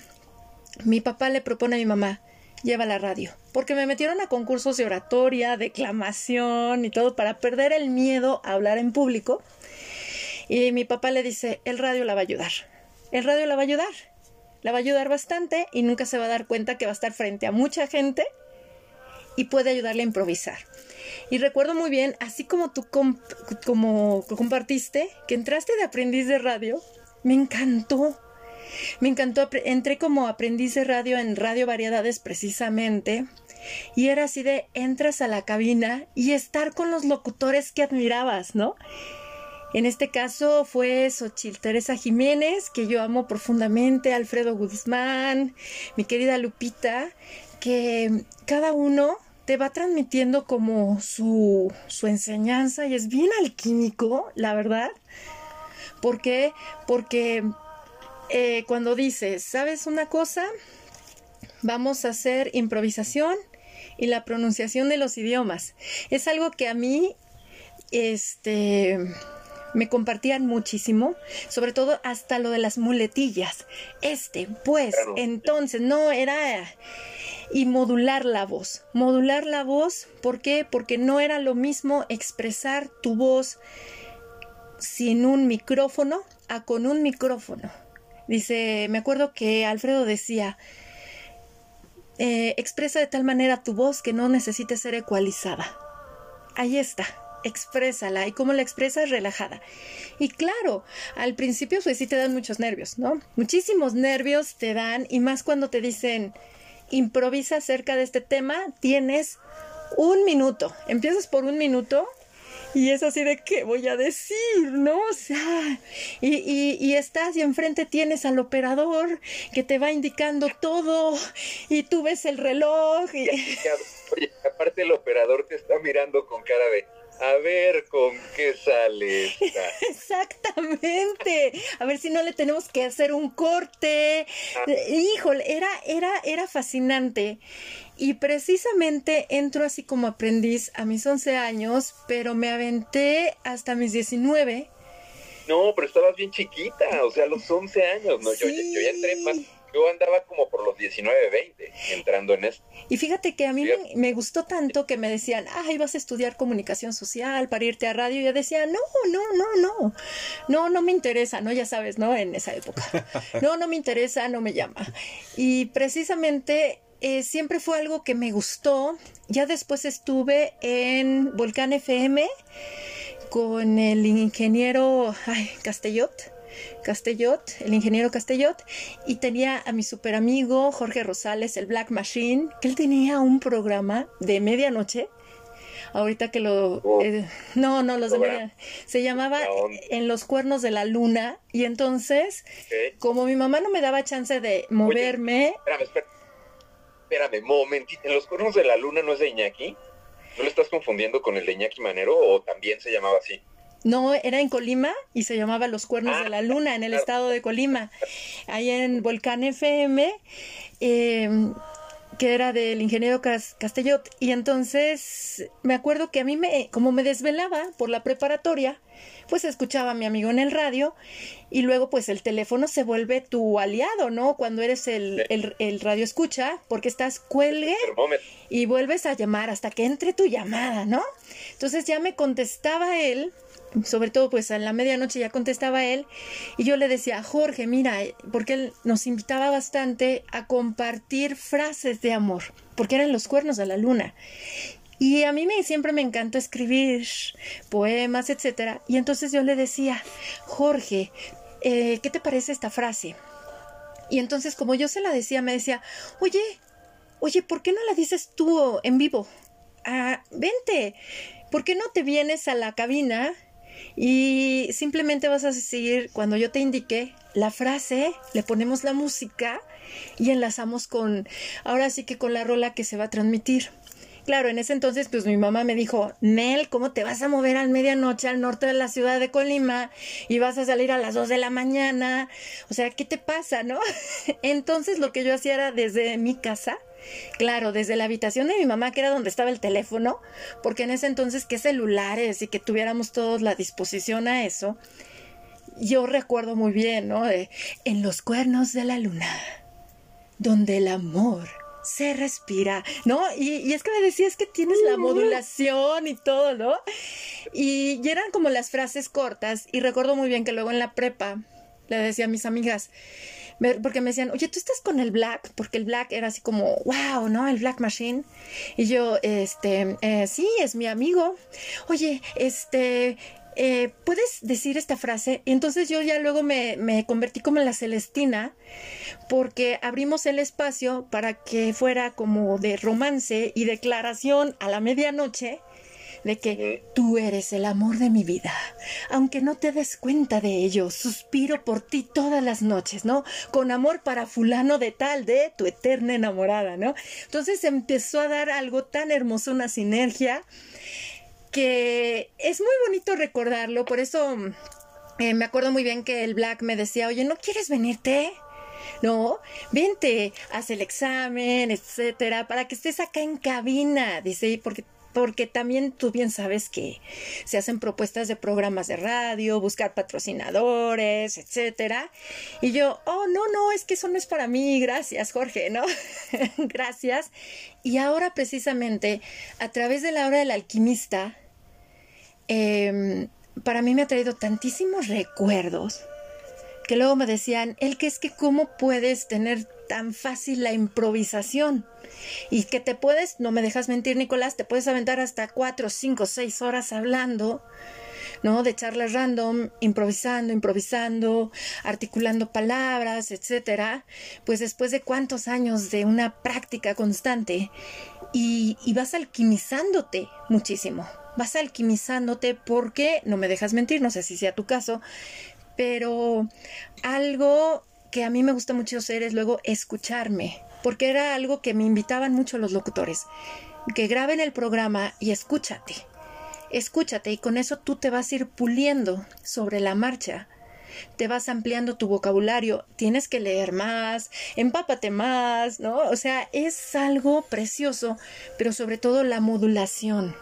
mi papá le propone a mi mamá lleva la radio porque me metieron a concursos de oratoria declamación y todo para perder el miedo a hablar en público y mi papá le dice el radio la va a ayudar el radio la va a ayudar la va a ayudar bastante y nunca se va a dar cuenta que va a estar frente a mucha gente y puede ayudarle a improvisar. Y recuerdo muy bien, así como tú como compartiste, que entraste de aprendiz de radio, me encantó. Me encantó, entré como aprendiz de radio en Radio Variedades precisamente. Y era así de entras a la cabina y estar con los locutores que admirabas, ¿no? En este caso fue Xochil Teresa Jiménez, que yo amo profundamente, Alfredo Guzmán, mi querida Lupita, que cada uno te va transmitiendo como su, su enseñanza y es bien alquímico, la verdad. ¿Por qué? Porque eh, cuando dices, ¿sabes una cosa? Vamos a hacer improvisación y la pronunciación de los idiomas. Es algo que a mí, este, me compartían muchísimo, sobre todo hasta lo de las muletillas. Este, pues, entonces, no era... Y modular la voz. Modular la voz, ¿por qué? Porque no era lo mismo expresar tu voz sin un micrófono a con un micrófono. Dice, me acuerdo que Alfredo decía, eh, expresa de tal manera tu voz que no necesite ser ecualizada. Ahí está exprésala. ¿Y cómo la expresas? Relajada. Y claro, al principio pues sí te dan muchos nervios, ¿no? Muchísimos nervios te dan y más cuando te dicen improvisa acerca de este tema, tienes un minuto. Empiezas por un minuto y es así de qué voy a decir, ¿no? O sea, y, y, estás y enfrente tienes al operador que te va indicando todo y tú ves el reloj. Y... [LAUGHS] Oye, aparte el operador te está mirando con cara de A ver con qué sale [LAUGHS] Exactamente. A ver si no le tenemos que hacer un corte. Ah. Híjole, era, era, era fascinante. Y precisamente entro así como aprendiz a mis 11 años, pero me aventé hasta mis 19. No, pero estabas bien chiquita, o sea, a los 11 años, ¿no? Yo, yo ya entré más yo andaba como por los 19, 20 entrando en esto. Y fíjate que a mí me, gustó tanto que me decían, ah, ibas a estudiar comunicación social para irte a radio. Y yo decía, no, no, no, no, no, no me interesa, ¿no? Ya sabes, ¿no? En esa época. [LAUGHS] No, no me interesa, no me llama. Y precisamente eh, siempre fue algo que me gustó. Ya después estuve en Volcán FM con el ingeniero ay, Castellot Castellot, el ingeniero Castellot, y tenía a mi super amigo Jorge Rosales, el Black Machine, que él tenía un programa de medianoche. Ahorita que lo... Oh. Eh, no, no, los de medianoche. Se llamaba En los cuernos de la luna. Y entonces, como mi mamá no me daba chance de moverme... espérame, espérame, espérame, momentito. ¿En los cuernos de la luna no es de Iñaki? ¿No le estás confundiendo con el de Iñaki Manero o también se llamaba así? No, era en Colima y se llamaba Los Cuernos de la Luna, en el estado de Colima. Ahí en Volcán FM, em, que era del ingeniero Castellot. Y entonces me acuerdo que a mí, me, como me desvelaba por la preparatoria, pues escuchaba a mi amigo en el radio y luego pues el teléfono se vuelve tu aliado, ¿no? Cuando eres el, el radio escucha, porque estás cuelgue y vuelves a llamar hasta que entre tu llamada, ¿no? Entonces ya me contestaba él sobre todo pues a la medianoche ya contestaba él y yo le decía, Jorge, mira, eh, porque él nos invitaba bastante a compartir frases de amor, porque eran los cuernos de la luna. Y a mí me, siempre me encantó escribir poemas, etcétera. Y entonces yo le decía, Jorge, eh, ¿qué te parece esta frase? Y entonces como yo se la decía, me decía, oye, oye, ¿por qué no la dices tú en vivo? Ah, vente, ¿por qué no te vienes a la cabina y simplemente vas a seguir, cuando yo te indique la frase, le ponemos la música y enlazamos con, ahora sí que con la rola que se va a transmitir. Claro, en ese entonces, pues mi mamá me dijo, Nel, ¿cómo te vas a mover a medianoche al norte de la ciudad de Colima y vas a salir a las 2 de la mañana? O sea, ¿qué te pasa, no? [LAUGHS] entonces lo que yo hacía era desde mi casa, Claro, desde la habitación de mi mamá, que era donde estaba el teléfono, porque en ese entonces qué celulares y que tuviéramos todos la disposición a eso, yo recuerdo muy bien, ¿no? en los cuernos de la luna, donde el amor se respira, ¿no? Y, es que me decías que tienes la modulación y todo, ¿no? Y, y, eran como las frases cortas y recuerdo muy bien que luego en la prepa le decía a mis amigas, porque me decían, oye, tú estás con el Black, porque el Black era así como, wow, ¿no? El Black Machine. Y yo, este, eh, sí, es mi amigo. Oye, este, eh, ¿puedes decir esta frase? Y entonces yo ya luego me, me, convertí como en la Celestina, porque abrimos el espacio para que fuera como de romance y declaración a la medianoche de que tú eres el amor de mi vida. Aunque no te des cuenta de ello, suspiro por ti todas las noches, ¿no? Con amor para fulano de tal, de tu eterna enamorada, ¿no? Entonces empezó a dar algo tan hermoso, una sinergia, que es muy bonito recordarlo, por eso eh, me acuerdo muy bien que el Black me decía, oye, ¿no quieres venirte? No, vente, haz el examen, etcétera, para que estés acá en cabina, dice, porque porque también tú bien sabes que se hacen propuestas de programas de radio, buscar patrocinadores, etcétera. Y yo, oh, no, no, es que eso no es para mí, gracias, Jorge, ¿no? [LAUGHS] gracias. Y ahora precisamente, a través de la obra del alquimista, em, para mí me ha traído tantísimos recuerdos que luego me decían, el que es que cómo puedes tener tan fácil la improvisación. Y que te puedes, no me dejas mentir, Nicolás, te puedes aventar hasta cuatro, cinco, seis horas hablando, ¿no? De charlas random, improvisando, improvisando, articulando palabras, etcétera. Pues después de cuántos años de una práctica constante y, y vas alquimizándote muchísimo. Vas alquimizándote porque, no me dejas mentir, no sé si sea tu caso, pero algo que a mí me gusta mucho hacer es luego escucharme, porque era algo que me invitaban mucho los locutores, que graben el programa y escúchate. escúchate y con eso tú te vas a ir puliendo sobre la marcha. Te vas ampliando tu vocabulario, tienes que leer más, empápate más, ¿no? O sea, es algo precioso, pero sobre todo la modulación,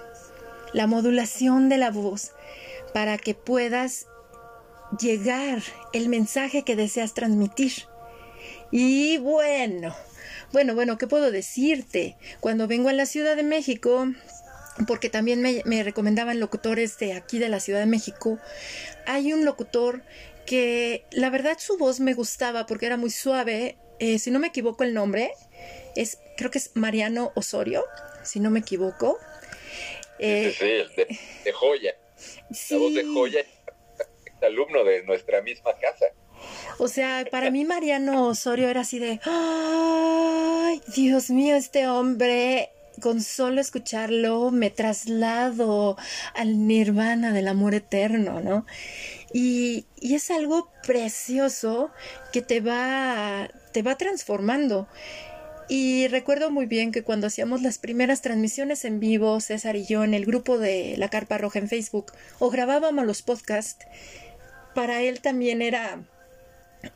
la modulación de la voz para que puedas llegar el mensaje que deseas transmitir. Y bueno, bueno, bueno, ¿qué puedo decirte? Cuando vengo a la Ciudad de México, porque también me, recomendaban locutores de aquí de la Ciudad de México, hay un locutor que la verdad su voz me gustaba porque era muy suave, eh, si no me equivoco el nombre, es, creo que es Mariano Osorio, si no me equivoco. sí, sí, de, de joya. La voz de joya, alumno de nuestra misma casa. O sea, para mí Mariano Osorio era así de, ay, Dios mío, este hombre, con solo escucharlo me traslado al nirvana del amor eterno, ¿no? Y, y es algo precioso que te va, te va transformando. Y recuerdo muy bien que cuando hacíamos las primeras transmisiones en vivo, César y yo, en el grupo de La Carpa Roja en Facebook, o grabábamos los podcasts, para él también era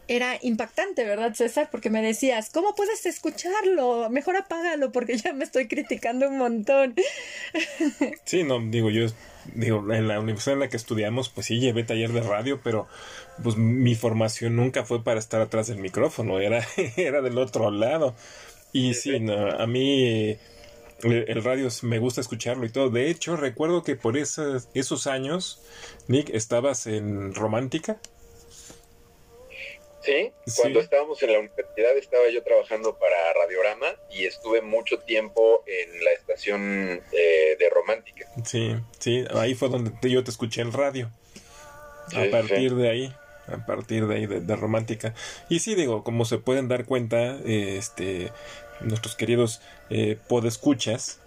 era impactante, ¿verdad, César? Porque me decías, ¿cómo puedes escucharlo? Mejor apágalo porque ya me estoy criticando un montón. [LAUGHS] Sí, no, digo, yo, digo, en la universidad en la que estudiamos, pues sí, llevé taller de radio, pero pues mi formación nunca fue para estar atrás del micrófono, era, [LAUGHS] era del otro lado. Y sí, a mí eh, el radio me gusta escucharlo y todo. De hecho, recuerdo que por esos, esos años, Nick, estabas en Romántica. Sí, cuando estábamos en la universidad estaba yo trabajando para Radiorama y estuve mucho tiempo en la estación eh, de Romántica. Sí, sí, ahí fue donde yo te escuché en radio. a partir de ahí, a partir de ahí de, Romántica. Y sí, digo, como se pueden dar cuenta, este, nuestros queridos eh, podescuchas,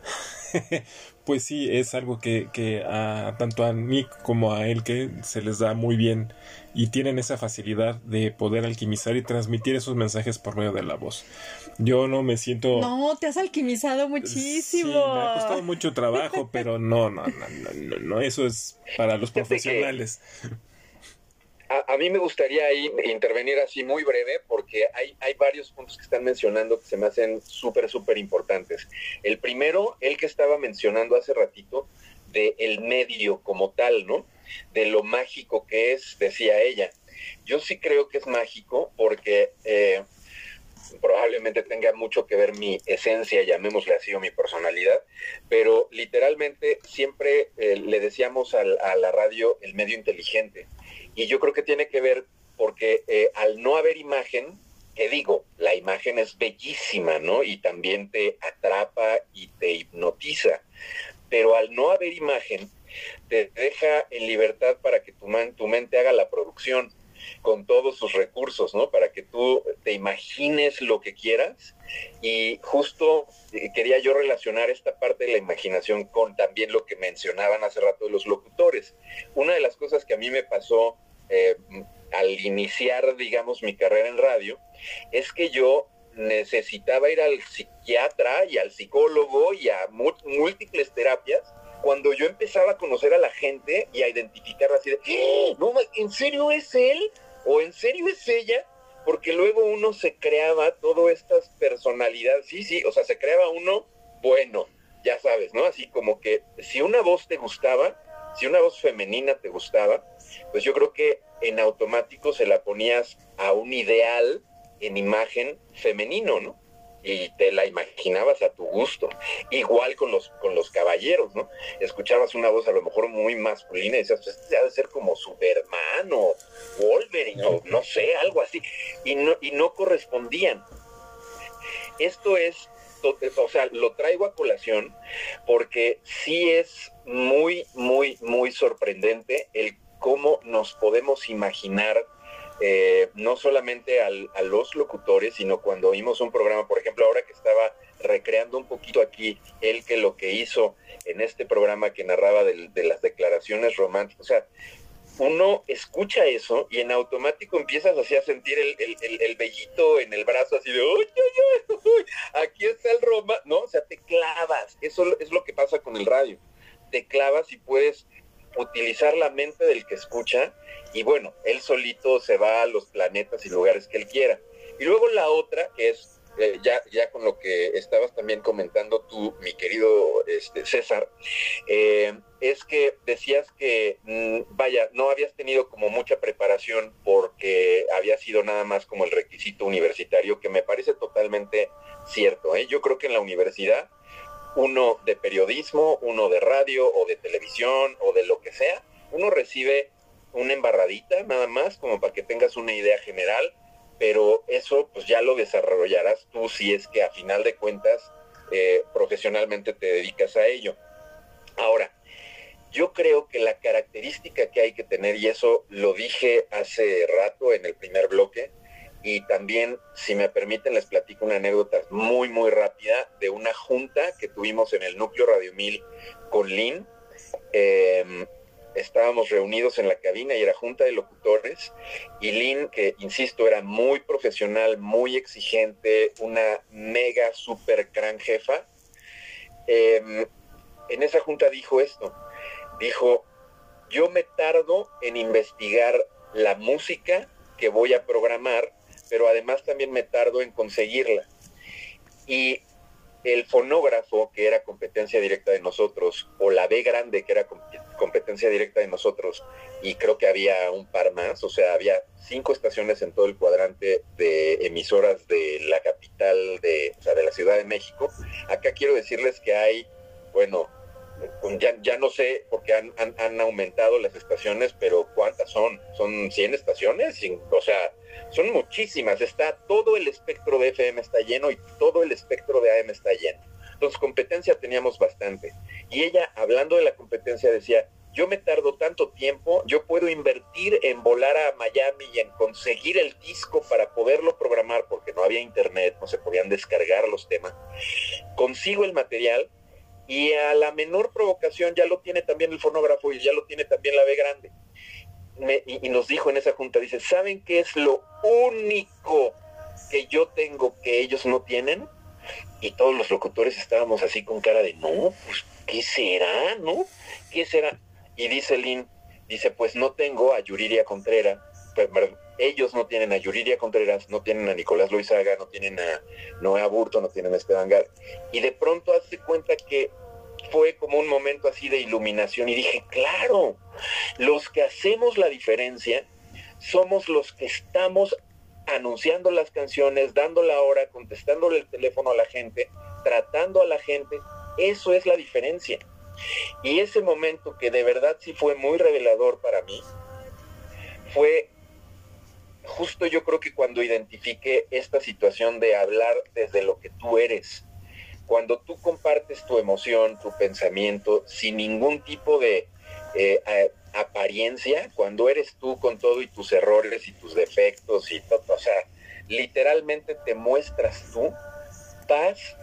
[LAUGHS] pues sí, es algo que, que a, tanto a Nick como a él que se les da muy bien y tienen esa facilidad de poder alquimizar y transmitir esos mensajes por medio de la voz. Yo no me siento... No, te has alquimizado muchísimo. Sí, me ha costado mucho trabajo, [LAUGHS] pero no, no, no, no, no, eso es para los profesionales. A, mí me gustaría ahí intervenir así muy breve porque hay, varios puntos que están mencionando que se me hacen súper, súper importantes. El primero, el que estaba mencionando hace ratito, de el medio como tal, ¿no? De lo mágico que es, decía ella. Yo sí creo que es mágico porque eh, probablemente tenga mucho que ver mi esencia, llamémosle así, o mi personalidad, pero literalmente siempre eh, le decíamos a la radio el medio inteligente. Y yo creo que tiene que ver porque eh, al no haber imagen, que digo, la imagen es bellísima, ¿no? Y también te atrapa y te hipnotiza, pero al no haber imagen, te deja en libertad para que tu, tu mente haga la producción con todos sus recursos, ¿no? Para que tú te imagines lo que quieras. Y justo eh, quería yo relacionar esta parte de la imaginación con también lo que mencionaban hace rato de los locutores. Una de las cosas que a mí me pasó eh, al iniciar, digamos, mi carrera en radio, es que yo necesitaba ir al psiquiatra y al psicólogo y a múltiples terapias cuando yo empezaba a conocer a la gente y a identificarla así de, ¡Ah! no, ¿en serio es él? ¿O en serio es ella? Porque luego uno se creaba todas estas personalidades, sí, sí, o sea, se creaba uno bueno, ya sabes, ¿no? Así como que si una voz te gustaba, si una voz femenina te gustaba, pues yo creo que en automático se la ponías a un ideal en imagen femenino, ¿no? Y te la imaginabas a tu gusto. Igual con los, con los caballeros, ¿no? Escuchabas una voz a lo mejor muy masculina y decías, pues este debe ser como Superman o Wolverine o no sé, algo así. Y no, y no correspondían. Esto es o sea, lo traigo a colación porque sí es muy, muy, muy sorprendente el cómo nos podemos imaginar eh, no solamente a los locutores, sino cuando oímos un programa, por ejemplo, ahora que estaba recreando un poquito aquí él que lo que hizo en este programa que narraba de, las declaraciones románticas, o sea, uno escucha eso y en automático empiezas así a sentir el, el, el, vellito en el brazo, así de, uy, uy, aquí está el Roma, ¿no? O sea, te clavas, eso es lo que pasa con el radio te clavas y puedes utilizar la mente del que escucha y bueno, él solito se va a los planetas y lugares que él quiera. Y luego la otra, que es eh, ya, ya con lo que estabas también comentando tú, mi querido este, César, eh, es que decías que, mm, vaya, no habías tenido como mucha preparación porque había sido nada más como el requisito universitario, que me parece totalmente cierto. ¿eh? Yo creo que en la universidad, uno de periodismo, uno de radio o de televisión o de lo que sea, uno recibe una embarradita nada más, como para que tengas una idea general, pero eso pues ya lo desarrollarás tú si es que a final de cuentas eh, profesionalmente te dedicas a ello. Ahora, yo creo que la característica que hay que tener, y eso lo dije hace rato en el primer bloque, y también, si me permiten, les platico una anécdota muy, muy rápida de una junta que tuvimos en el núcleo Radio Mil con Lynn. Em, estábamos reunidos en la cabina y era junta de locutores. Y Lynn, que insisto, era muy profesional, muy exigente, una mega, super gran jefa, em, en esa junta dijo esto. Dijo, yo me tardo en investigar la música que voy a programar pero además también me tardo en conseguirla. Y el fonógrafo, que era competencia directa de nosotros, o la B grande, que era competencia directa de nosotros, y creo que había un par más, o sea, había cinco estaciones en todo el cuadrante de emisoras de la capital de, o sea, de la Ciudad de México. Acá quiero decirles que hay, bueno, ya, ya no sé porque han, han, aumentado las estaciones, pero ¿cuántas son? ¿Son 100 estaciones? O sea, son muchísimas. Está todo el espectro de FM está lleno y todo el espectro de AM está lleno. Entonces, competencia teníamos bastante. Y ella, hablando de la competencia, decía, yo me tardo tanto tiempo, yo puedo invertir en volar a Miami y en conseguir el disco para poderlo programar, porque no había internet, no se podían descargar los temas. Consigo el material y a la menor provocación ya lo tiene también el fonógrafo y ya lo tiene también la B grande. y, nos dijo en esa junta, dice, ¿saben qué es lo único que yo tengo que ellos no tienen? Y todos los locutores estábamos así con cara de, no, pues, ¿qué será? ¿No? ¿Qué será? Y dice Lynn, dice, pues no tengo a Yuriria Contreras, ellos no tienen a Yuriria Contreras, no tienen a Nicolás Loizaga, no tienen a Noé Burto, no tienen a Esteban Gar. Y de pronto hace cuenta que fue como un momento así de iluminación y dije, claro, los que hacemos la diferencia somos los que estamos anunciando las canciones, dando la hora, contestándole el teléfono a la gente, tratando a la gente, eso es la diferencia. Y ese momento que de verdad sí fue muy revelador para mí, fue justo yo creo que cuando identifique esta situación de hablar desde lo que tú eres, cuando tú compartes tu emoción, tu pensamiento, sin ningún tipo de eh, apariencia, cuando eres tú con todo y tus errores y tus defectos y todo, o sea, literalmente te muestras tú, vas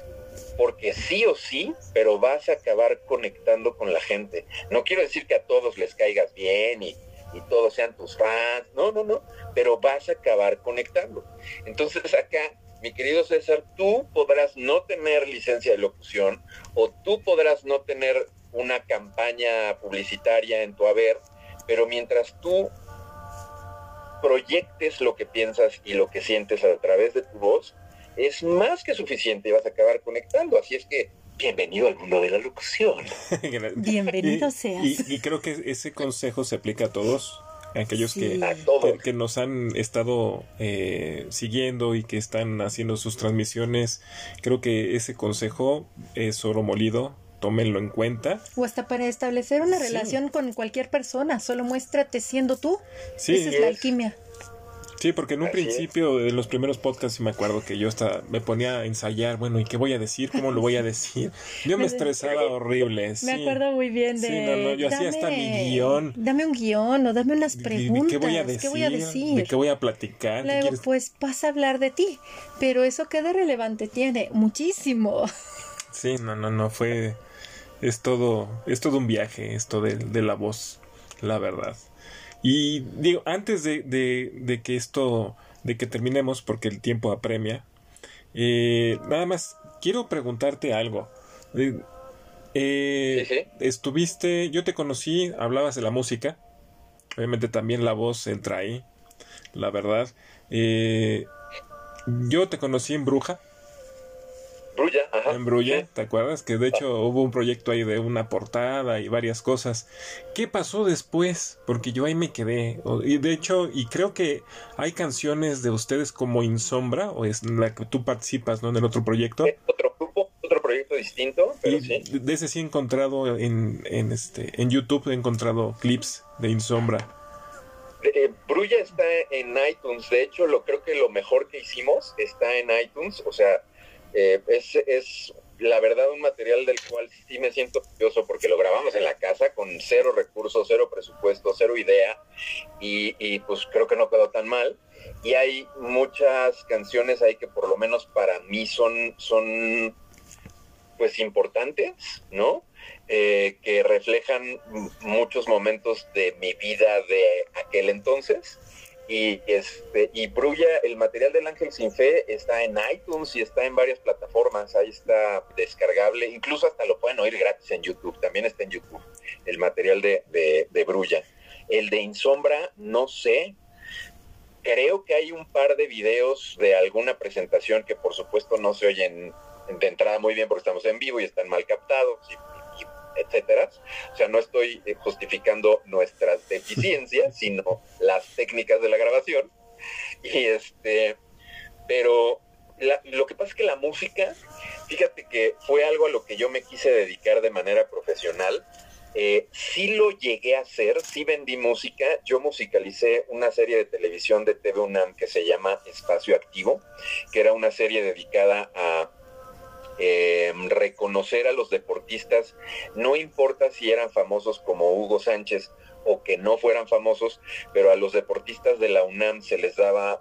porque sí o sí, pero vas a acabar conectando con la gente. No quiero decir que a todos les caigas bien y y todos sean tus fans, no, no, no, pero vas a acabar conectando. Entonces acá, mi querido César, tú podrás no tener licencia de locución o tú podrás no tener una campaña publicitaria en tu haber, pero mientras tú proyectes lo que piensas y lo que sientes a través de tu voz, es más que suficiente y vas a acabar conectando. Así es que bienvenido al mundo de la locución. [LAUGHS] Bienvenido seas. Y, creo que ese consejo se aplica a todos, a aquellos que, que, nos han estado eh, siguiendo y que están haciendo sus transmisiones. Creo que ese consejo es oro molido. Tómenlo en cuenta. O hasta para establecer una relación con cualquier persona. Solo muéstrate siendo tú. Sí, Esa es la alquimia. Sí, porque en un principio, en los primeros podcasts, me acuerdo que yo hasta me ponía a ensayar, bueno, ¿y qué voy a decir? ¿Cómo lo voy a decir? Yo me estresaba horrible. Me acuerdo muy bien de... Sí, no, no, yo hacía hasta mi guion. Dame un guion o dame unas preguntas. ¿Qué voy a decir? ¿Qué voy a decir? ¿De qué voy a platicar? Luego, pues vas a hablar de ti. Pero eso qué de relevante tiene, muchísimo. Sí, no, no, no, fue... Es todo, es todo un viaje esto de, de la voz, la verdad. Y digo, antes de, de, que esto, de que terminemos, porque el tiempo apremia, eh, nada más quiero preguntarte algo. Eh, estuviste, yo te conocí, hablabas de la música, obviamente también la voz entra ahí, la verdad. Eh, yo te conocí en Bruja, Brulla, ajá. En Brulla, ¿te acuerdas? Que de hecho hubo un proyecto ahí de una portada y varias cosas. ¿Qué pasó después? Porque yo ahí me quedé. Y de hecho, y creo que hay canciones de ustedes como Insombra, o es la que tú participas, ¿no? En el otro proyecto. Otro grupo, otro proyecto distinto, pero sí. De ese sí he encontrado en, en, este, en YouTube, he encontrado clips de Insombra. Eh, Brulla está en iTunes, de hecho lo creo que lo mejor que hicimos está en iTunes, o sea, eh, es, es la verdad un material del cual sí me siento orgulloso porque lo grabamos en la casa con cero recursos, cero presupuesto, cero idea y, y, pues creo que no quedó tan mal. Y hay muchas canciones ahí que por lo menos para mí son, son pues importantes, ¿no? Eh, que reflejan muchos momentos de mi vida de aquel entonces y, este, y Brulla, el material del Ángel Sin Fe está en iTunes y está en varias plataformas. Ahí está descargable. Incluso hasta lo pueden oír gratis en YouTube. También está en YouTube el material de, de, Brulla. El de Insombra, no sé. Creo que hay un par de videos de alguna presentación que por supuesto no se oyen de entrada muy bien porque estamos en vivo y están mal captados etcétera. O sea, no estoy eh, justificando nuestras deficiencias, [LAUGHS] sino las técnicas de la grabación. Y este, pero lo que pasa es que la música, fíjate que fue algo a lo que yo me quise dedicar de manera profesional. Eh, sí lo llegué a hacer, sí vendí música. Yo musicalicé una serie de televisión de TV UNAM que se llama Espacio Activo, que era una serie dedicada a eh, reconocer a los deportistas, no importa si eran famosos como Hugo Sánchez o que no fueran famosos, pero a los deportistas de la UNAM se les daba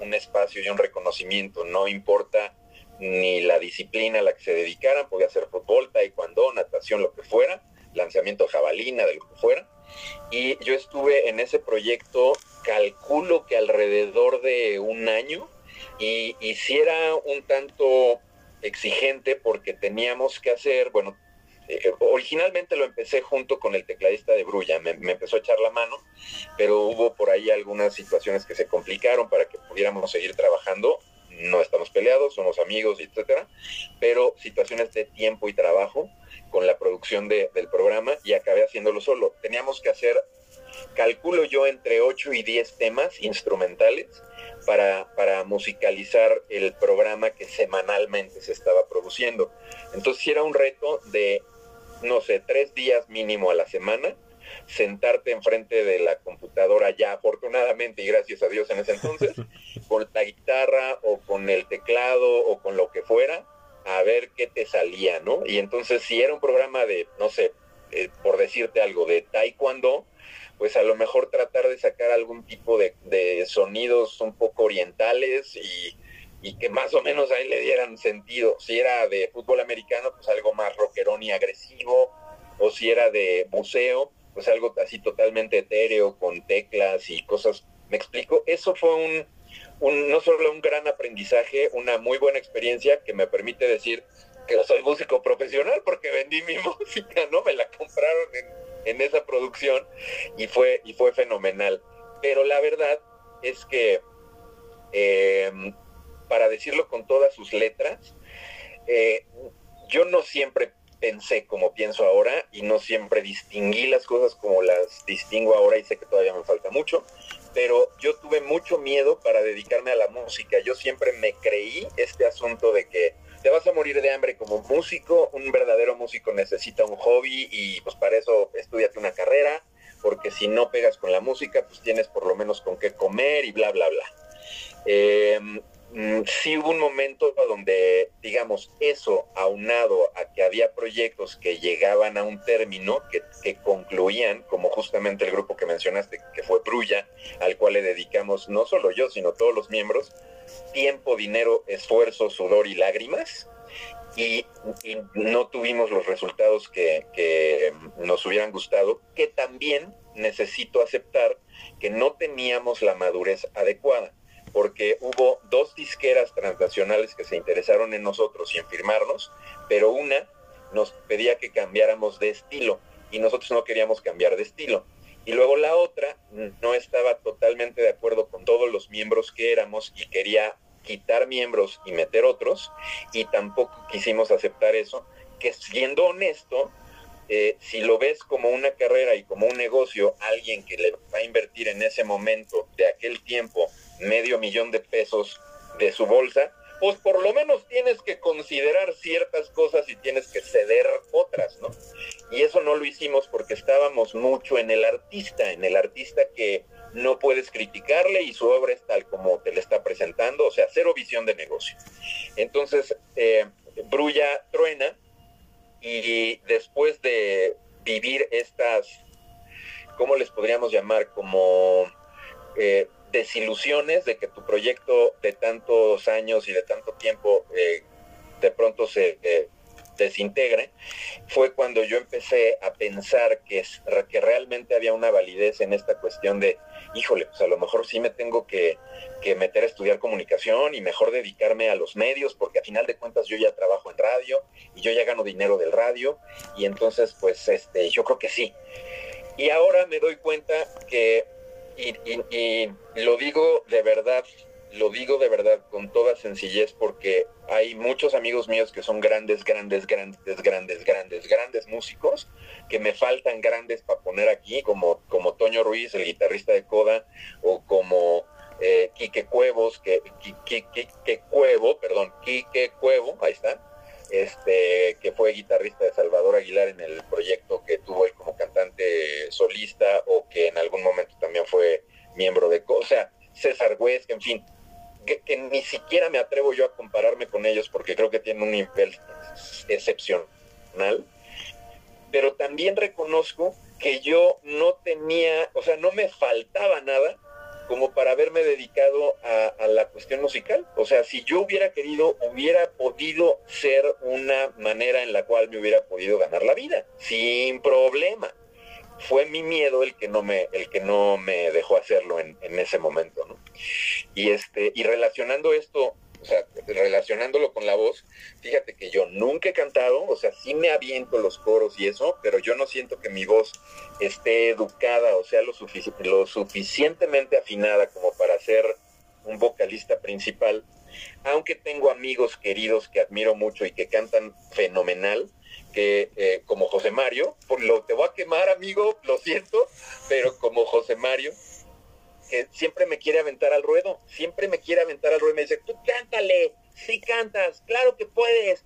un, espacio y un reconocimiento, no importa ni la disciplina a la que se dedicaran, podía ser fútbol, taekwondo, natación, lo que fuera, lanzamiento jabalina, de lo que fuera. Y yo estuve en ese proyecto, calculo que alrededor de un año, y, y si era un tanto exigente porque teníamos que hacer, bueno, eh, originalmente lo empecé junto con el tecladista de Brulla, me, empezó a echar la mano, pero hubo por ahí algunas situaciones que se complicaron para que pudiéramos seguir trabajando. No estamos peleados, somos amigos, etcétera, pero situaciones de tiempo y trabajo con la producción del programa y acabé haciéndolo solo. Teníamos que hacer, calculo yo, entre 8 y 10 temas instrumentales para, para musicalizar el programa que semanalmente se estaba produciendo. Entonces era un reto de, no sé, tres días mínimo a la semana, sentarte enfrente de la computadora ya afortunadamente y gracias a Dios en ese entonces, [LAUGHS] con la guitarra o con el teclado o con lo que fuera, a ver qué te salía, ¿no? Y entonces si era un programa de, no sé, eh, por decirte algo, de taekwondo, pues a lo mejor tratar de sacar algún tipo de, sonidos un poco orientales y, que más o menos ahí le dieran sentido. Si era de fútbol americano, pues algo más rockerón y agresivo, o si era de museo, pues algo así totalmente etéreo, con teclas y cosas. ¿Me explico? Eso fue un, un no solo un gran aprendizaje, una muy buena experiencia que me permite decir que soy músico profesional porque vendí mi [LAUGHS] música, ¿no? Me la compraron en en esa producción y fue, y fue fenomenal. Pero la verdad es que, em, para decirlo con todas sus letras, eh, yo no siempre pensé como pienso ahora y no siempre distinguí las cosas como las distingo ahora y sé que todavía me falta mucho, pero yo tuve mucho miedo para dedicarme a la música. Yo siempre me creí este asunto de que te vas a morir de hambre como músico, un verdadero músico necesita un hobby y pues para eso estudiate una carrera, porque si no pegas con la música, pues tienes por lo menos con qué comer y bla, bla, bla. Mm, sí hubo un momento donde, digamos, eso aunado a que había proyectos que llegaban a un término, que, que, concluían, como justamente el grupo que mencionaste, que fue Brulla, al cual le dedicamos no solo yo, sino todos los miembros, tiempo, dinero, esfuerzo, sudor y lágrimas. Y, no tuvimos los resultados que, nos hubieran gustado, que también necesito aceptar que no teníamos la madurez adecuada, porque hubo dos disqueras transnacionales que se interesaron en nosotros y en firmarnos, pero una nos pedía que cambiáramos de estilo y nosotros no queríamos cambiar de estilo. Y luego la otra no estaba totalmente de acuerdo con todos los miembros que éramos y quería quitar miembros y meter otros y tampoco quisimos aceptar eso, que siendo honesto, eh, si lo ves como una carrera y como un negocio, alguien que le va a invertir en ese momento de aquel tiempo medio millón de pesos de su bolsa, pues por lo menos tienes que considerar ciertas cosas y tienes que ceder otras, ¿no? Y eso no lo hicimos porque estábamos mucho en el artista, en el artista que no puedes criticarle y su obra es tal como te le está presentando, o sea, cero visión de negocio. Entonces, eh, Brulla truena y después de vivir estas, ¿cómo les podríamos llamar? Como eh, desilusiones de que tu proyecto de tantos años y de tanto tiempo eh, de pronto se eh, desintegre, fue cuando yo empecé a pensar que, que realmente había una validez en esta cuestión de, híjole, pues a lo mejor sí me tengo que, que meter a estudiar comunicación y mejor dedicarme a los medios, porque a final de cuentas yo ya trabajo en radio y yo ya gano dinero del radio, y entonces pues este, yo creo que sí. Y ahora me doy cuenta que y, lo digo de verdad, lo digo de verdad con toda sencillez porque hay muchos amigos míos que son grandes, grandes, grandes, grandes, grandes, grandes músicos que me faltan grandes para poner aquí, como, como Toño Ruiz, el guitarrista de Coda, o como eh, Quique Cuevos, que, Quique, Cuevo, perdón, Quique Cuevo, ahí está, este, que fue guitarrista de Salvador Aguilar en el proyecto que tuvo él como cantante solista o que en algún momento también fue miembro de, o sea, César Huesca, en fin, que, ni siquiera me atrevo yo a compararme con ellos porque creo que tienen un nivel excepcional, pero también reconozco que yo no tenía, o sea, no me faltaba nada como para haberme dedicado a, la cuestión musical. O sea, si yo hubiera querido, hubiera podido ser una manera en la cual me hubiera podido ganar la vida, sin problema. Fue mi miedo el que no me, el que no me dejó hacerlo en, en ese momento, ¿no? Y este, y relacionando esto o sea, relacionándolo con la voz, fíjate que yo nunca he cantado, o sea, sí me aviento los coros y eso, pero yo no siento que mi voz esté educada, o sea, lo, lo suficientemente afinada como para ser un vocalista principal, aunque tengo amigos queridos que admiro mucho y que cantan fenomenal, que eh, como José Mario, por lo te voy a quemar amigo, lo siento, pero como José Mario, que siempre me quiere aventar al ruedo, siempre me quiere aventar al ruedo y me dice, tú cántale, sí cantas, claro que puedes.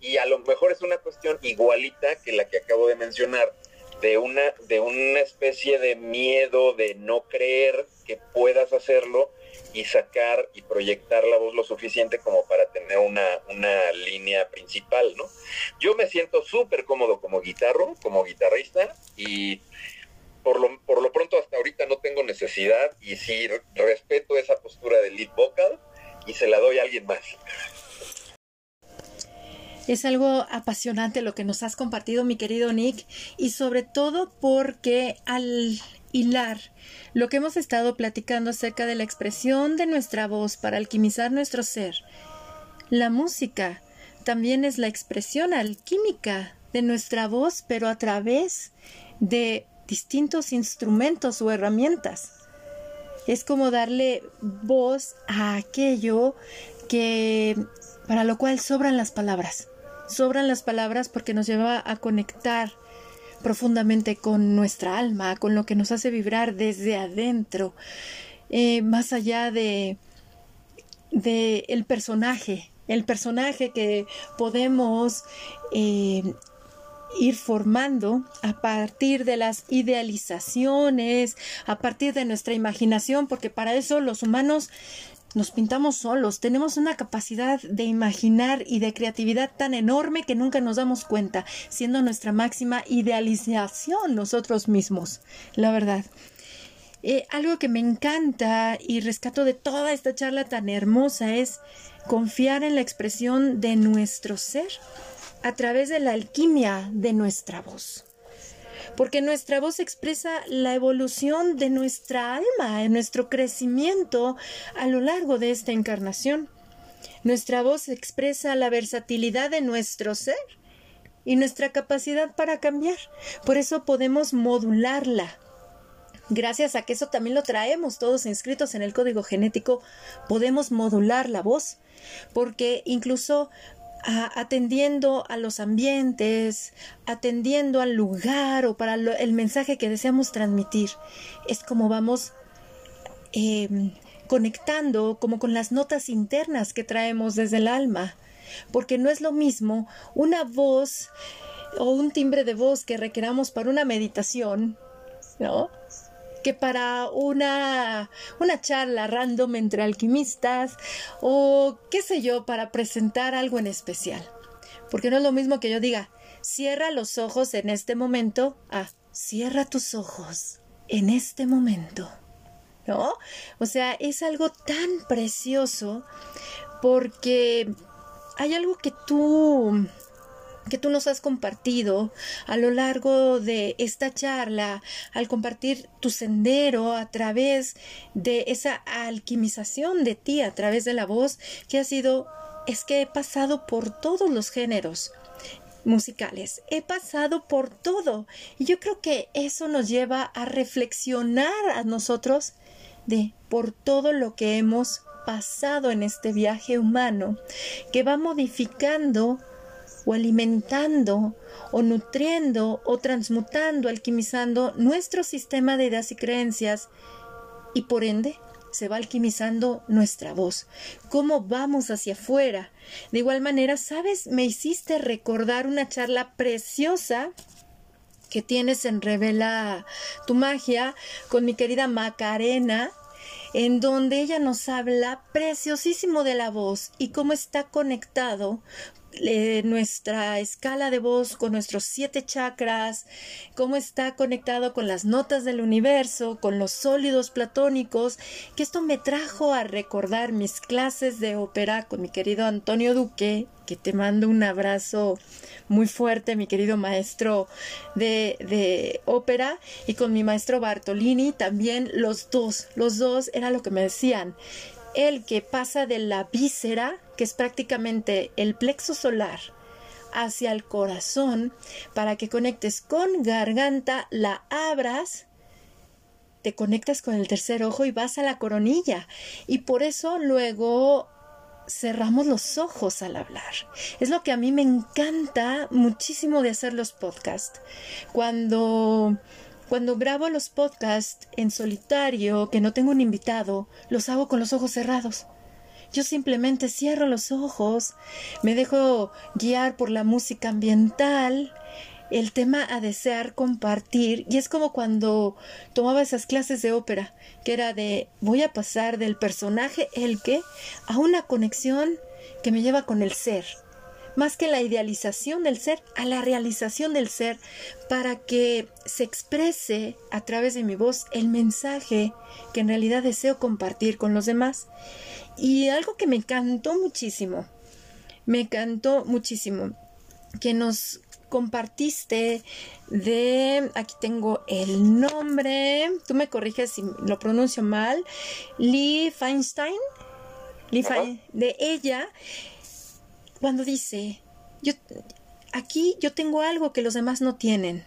Y a lo mejor es una cuestión igualita que la que acabo de mencionar, de una, de una especie de miedo de no creer que puedas hacerlo y sacar y proyectar la voz lo suficiente como para tener una, una línea principal, ¿no? Yo me siento súper cómodo como guitarro, como guitarrista, y por lo, por lo pronto hasta ahorita no tengo necesidad y sí respeto esa postura del lead vocal y se la doy a alguien más. Es algo apasionante lo que nos has compartido, mi querido Nick, y sobre todo porque al hilar lo que hemos estado platicando acerca de la expresión de nuestra voz para alquimizar nuestro ser, la música también es la expresión alquímica de nuestra voz, pero a través de distintos instrumentos o herramientas. Es como darle voz a aquello que para lo cual sobran las palabras. Sobran las palabras porque nos lleva a conectar profundamente con nuestra alma, con lo que nos hace vibrar desde adentro, eh, más allá de, de el personaje, el personaje que podemos eh, ir formando a partir de las idealizaciones, a partir de nuestra imaginación, porque para eso los humanos nos pintamos solos, tenemos una capacidad de imaginar y de creatividad tan enorme que nunca nos damos cuenta, siendo nuestra máxima idealización nosotros mismos, la verdad. Eh, algo que me encanta y rescato de toda esta charla tan hermosa es confiar en la expresión de nuestro ser a través de la alquimia de nuestra voz. Porque nuestra voz expresa la evolución de nuestra alma, nuestro crecimiento a lo largo de esta encarnación. Nuestra voz expresa la versatilidad de nuestro ser y nuestra capacidad para cambiar. Por eso podemos modularla. Gracias a que eso también lo traemos todos inscritos en el código genético, podemos modular la voz, porque incluso atendiendo a los ambientes, atendiendo al lugar o para el mensaje que deseamos transmitir, es como vamos em, conectando como con las notas internas que traemos desde el alma, porque no es lo mismo una voz o un timbre de voz que requeramos para una meditación, ¿no? Que para una, una charla random entre alquimistas o qué sé yo, para presentar algo en especial. Porque no es lo mismo que yo diga, cierra los ojos en este momento, ah, cierra tus ojos en este momento. ¿No? O sea, es algo tan precioso porque hay algo que tú que tú nos has compartido a lo largo de esta charla, al compartir tu sendero a través de esa alquimización de ti, a través de la voz, que ha sido, es que he pasado por todos los géneros musicales, he pasado por todo. Y yo creo que eso nos lleva a reflexionar a nosotros de por todo lo que hemos pasado en este viaje humano, que va modificando o alimentando o nutriendo o transmutando, alquimizando nuestro sistema de ideas y creencias y por ende se va alquimizando nuestra voz. ¿Cómo vamos hacia afuera? De igual manera, ¿sabes? Me hiciste recordar una charla preciosa que tienes en Revela tu magia con mi querida Macarena, en donde ella nos habla preciosísimo de la voz y cómo está conectado nuestra escala de voz con nuestros siete chakras, cómo está conectado con las notas del universo, con los sólidos platónicos, que esto me trajo a recordar mis clases de ópera con mi querido Antonio Duque, que te mando un abrazo muy fuerte, mi querido maestro de, de ópera, y con mi maestro Bartolini, también los dos, los dos era lo que me decían, el que pasa de la víscera, que es prácticamente el plexo solar, hacia el corazón, para que conectes con garganta, la abras, te conectas con el tercer ojo y vas a la coronilla. Y por eso luego cerramos los ojos al hablar. Es lo que a mí me encanta muchísimo de hacer los podcasts. Cuando cuando grabo los podcasts en solitario, que no tengo un invitado, los hago con los ojos cerrados. Yo simplemente cierro los ojos, me dejo guiar por la música ambiental, el tema a desear compartir, y es como cuando tomaba esas clases de ópera, que era de voy a pasar del personaje el que a una conexión que me lleva con el ser, más que la idealización del ser, a la realización del ser, para que se exprese a través de mi voz el mensaje que en realidad deseo compartir con los demás. Y algo que me encantó muchísimo, me encantó muchísimo, que nos compartiste de, aquí tengo el nombre, tú me corriges si lo pronuncio mal, Lee Feinstein, Lee de ella, cuando dice, yo, aquí yo tengo algo que los demás no tienen.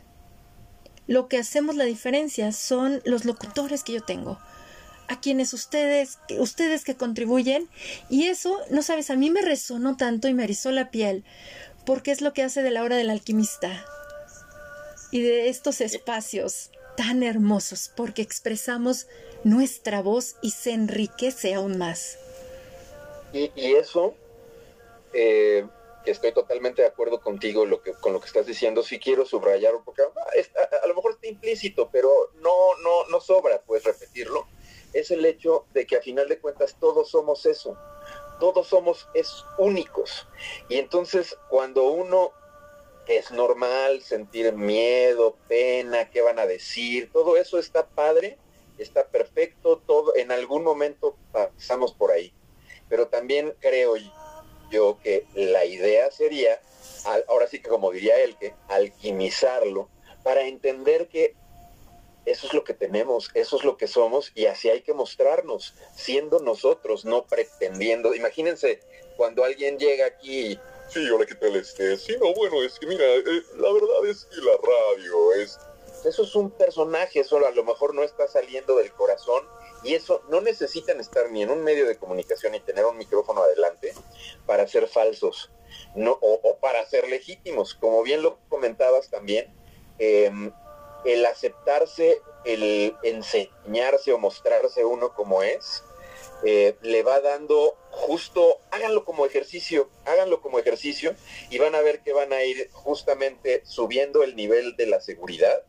Lo que hacemos la diferencia son los locutores que yo tengo, a quienes ustedes, ustedes que contribuyen, y eso, no sabes, a mí me resonó tanto y me erizó la piel, porque es lo que hace de la hora del alquimista y de estos espacios tan hermosos, porque expresamos nuestra voz y se enriquece aún más. Y, y eso eh, estoy totalmente de acuerdo contigo lo que, con lo que estás diciendo. Si quiero subrayar, porque a, lo mejor está implícito, pero no, no, no sobra pues repetirlo. Es el hecho de que a final de cuentas todos somos eso. Todos somos es únicos. Y entonces cuando uno es normal sentir miedo, pena, qué van a decir, todo eso está padre, está perfecto, todo en algún momento pasamos por ahí. Pero también creo yo que la idea sería, ahora sí que como diría él, que alquimizarlo para entender que eso es lo que tenemos, eso es lo que somos y así hay que mostrarnos, siendo nosotros, no pretendiendo. Imagínense cuando alguien llega aquí Sí, hola, ¿qué tal este? Sí, no, bueno, es que mira, eh, la verdad es que la radio es... Eso es un personaje, eso a lo mejor no está saliendo del corazón y eso no necesitan estar ni en un medio de comunicación y tener un micrófono adelante para ser falsos no, o, para ser legítimos. Como bien lo comentabas también, em, el aceptarse, el enseñarse o mostrarse uno como es, eh, le va dando justo, háganlo como ejercicio, háganlo como ejercicio y van a ver que van a ir justamente subiendo el nivel de la seguridad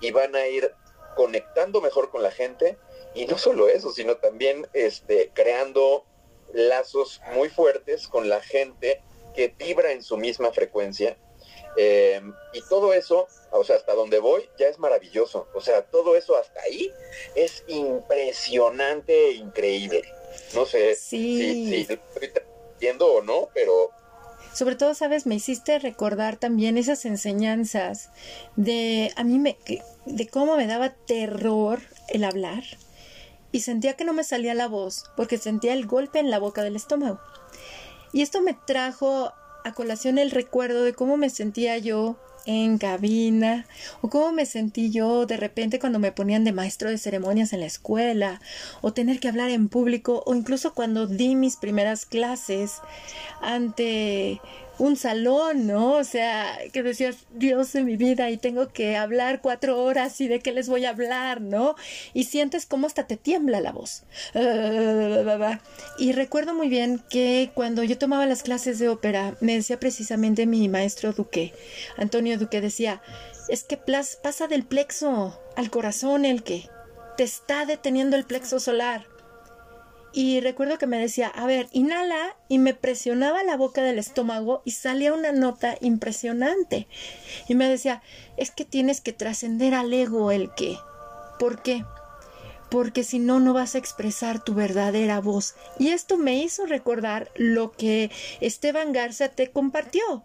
y van a ir conectando mejor con la gente y no solo eso, sino también este, creando lazos muy fuertes con la gente que vibra en su misma frecuencia. Eh, y todo eso, o sea, hasta donde voy, ya es maravilloso. O sea, todo eso hasta ahí es impresionante e increíble. No sé si, si estoy viendo o no, pero sobre todo, sabes, me hiciste recordar también esas enseñanzas de a mí me de cómo me daba terror el hablar y sentía que no me salía la voz porque sentía el golpe en la boca del estómago. Y esto me trajo a colación el recuerdo de cómo me sentía yo en cabina o cómo me sentí yo de repente cuando me ponían de maestro de ceremonias en la escuela o tener que hablar en público o incluso cuando di mis primeras clases ante un salón, ¿no? O sea, que decías, Dios de mi vida y tengo que hablar cuatro horas y de qué les voy a hablar, ¿no? Y sientes cómo hasta te tiembla la voz. Y recuerdo muy bien que cuando yo tomaba las clases de ópera, me decía precisamente mi maestro Duque, Antonio Duque, decía, es que pasa del plexo al corazón el que te está deteniendo el plexo solar y recuerdo que me decía, a ver, inhala y me presionaba la boca del estómago y salía una nota impresionante. Y me decía, es que tienes que trascender al ego el que. ¿Por qué? Porque si no, no vas a expresar tu verdadera voz. Y esto me hizo recordar lo que Esteban Garza te compartió.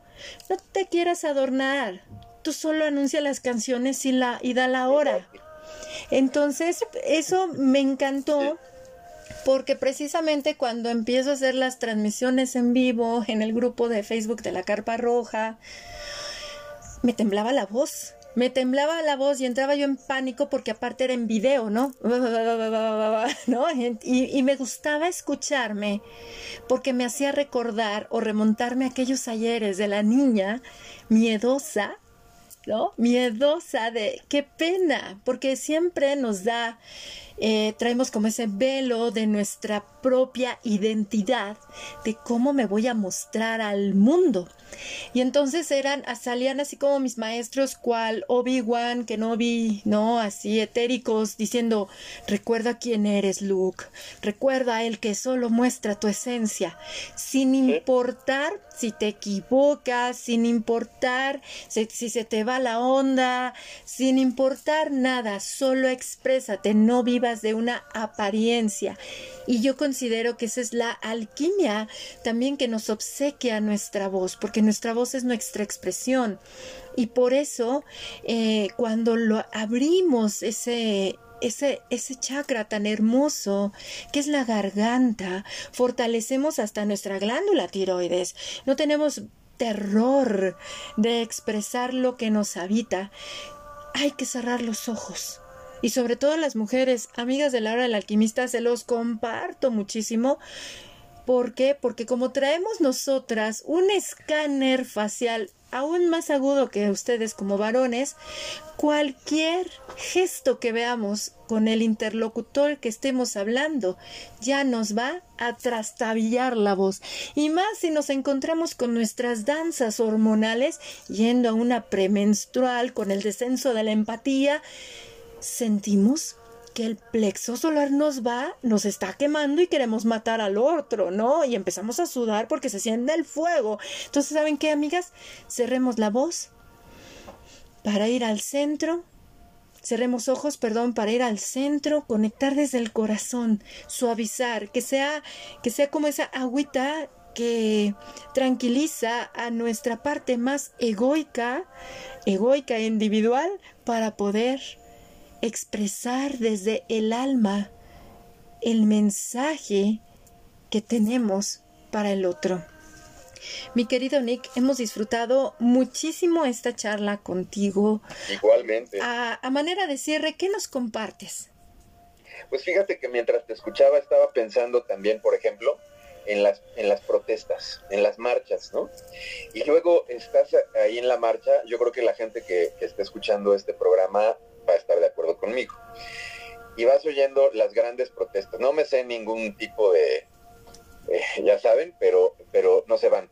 No te quieras adornar. Tú solo anuncia las canciones y, la, y da la hora. Entonces, eso me encantó porque precisamente cuando empiezo a hacer las transmisiones en vivo en el grupo de Facebook de la Carpa Roja, me temblaba la voz. Me temblaba la voz y entraba yo en pánico porque aparte era en video, ¿no? [LAUGHS] ¿No? Y, y, me gustaba escucharme porque me hacía recordar o remontarme a aquellos ayeres de la niña miedosa ¿no? Miedosa de qué pena, porque siempre nos da, eh, traemos como ese velo de nuestra propia identidad, de cómo me voy a mostrar al mundo. Y entonces eran, salían así como mis maestros, cual Obi-Wan, que no vi, ¿no? Así etéricos, diciendo, recuerda quién eres, Luke, recuerda a él que solo muestra tu esencia, sin importar si te equivocas, sin importar si, si se te va la onda, sin importar nada, solo exprésate, no vivas de una apariencia. Y yo considero que esa es la alquimia también que nos obsequia nuestra voz, porque nuestra voz es nuestra expresión. Y por eso, eh, cuando lo abrimos ese, ese, ese chakra tan hermoso que es la garganta, fortalecemos hasta nuestra glándula tiroides. No tenemos terror de expresar lo que nos habita. Hay que cerrar los ojos y sobre todo las mujeres, amigas de la hora del alquimista, se los comparto muchísimo. ¿Por qué? Porque como traemos nosotras un escáner facial aún más agudo que ustedes como varones, cualquier gesto que veamos con el interlocutor que estemos hablando ya nos va a trastabillar la voz. Y más si nos encontramos con nuestras danzas hormonales yendo a una premenstrual con el descenso de la empatía sentimos que el plexo solar nos va, nos está quemando y queremos matar al otro, ¿no? Y empezamos a sudar porque se siente el fuego. Entonces, ¿saben qué, amigas? Cerremos la voz para ir al centro. Cerremos ojos, perdón, para ir al centro, conectar desde el corazón, suavizar, que sea, que sea como esa agüita que tranquiliza a nuestra parte más egoica, egoica e individual, para poder expresar desde el alma el mensaje que tenemos para el otro. Mi querido Nick, hemos disfrutado muchísimo esta charla contigo. Igualmente. A, a manera de cierre, ¿qué nos compartes? Pues fíjate que mientras te escuchaba estaba pensando también, por ejemplo, en las, en las protestas, en las marchas, ¿no? Y luego estás ahí en la marcha, yo creo que la gente que, que esté escuchando este programa va a estar de acuerdo conmigo. Y vas oyendo las grandes protestas. No me sé ningún tipo de, eh, ya saben, pero, pero no se van.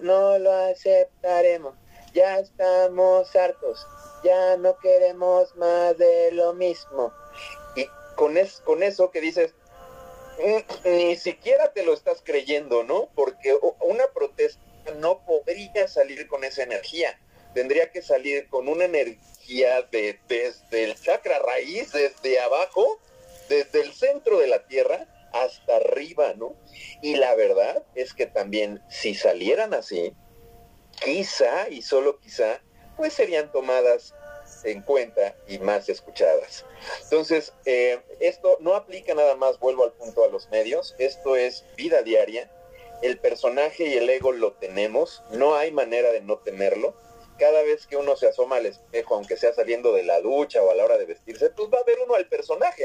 No lo aceptaremos, ya estamos hartos, ya no queremos más de lo mismo. Y con, es, con eso que dices, mm, ni siquiera te lo estás creyendo, ¿no? Porque una protesta no podría salir con esa energía. Tendría que salir con una energía de, desde el chakra raíz, desde abajo, desde el centro de la tierra hasta arriba, ¿no? Y la verdad es que también si salieran así, quizá y solo quizá, pues serían tomadas en cuenta y más escuchadas. Entonces, eh, esto no aplica nada más, vuelvo al punto a los medios, esto es vida diaria, el personaje y el ego lo tenemos, no hay manera de no tenerlo. Cada vez que uno se asoma al espejo, aunque sea saliendo de la ducha o a la hora de vestirse, pues va a ver uno al personaje.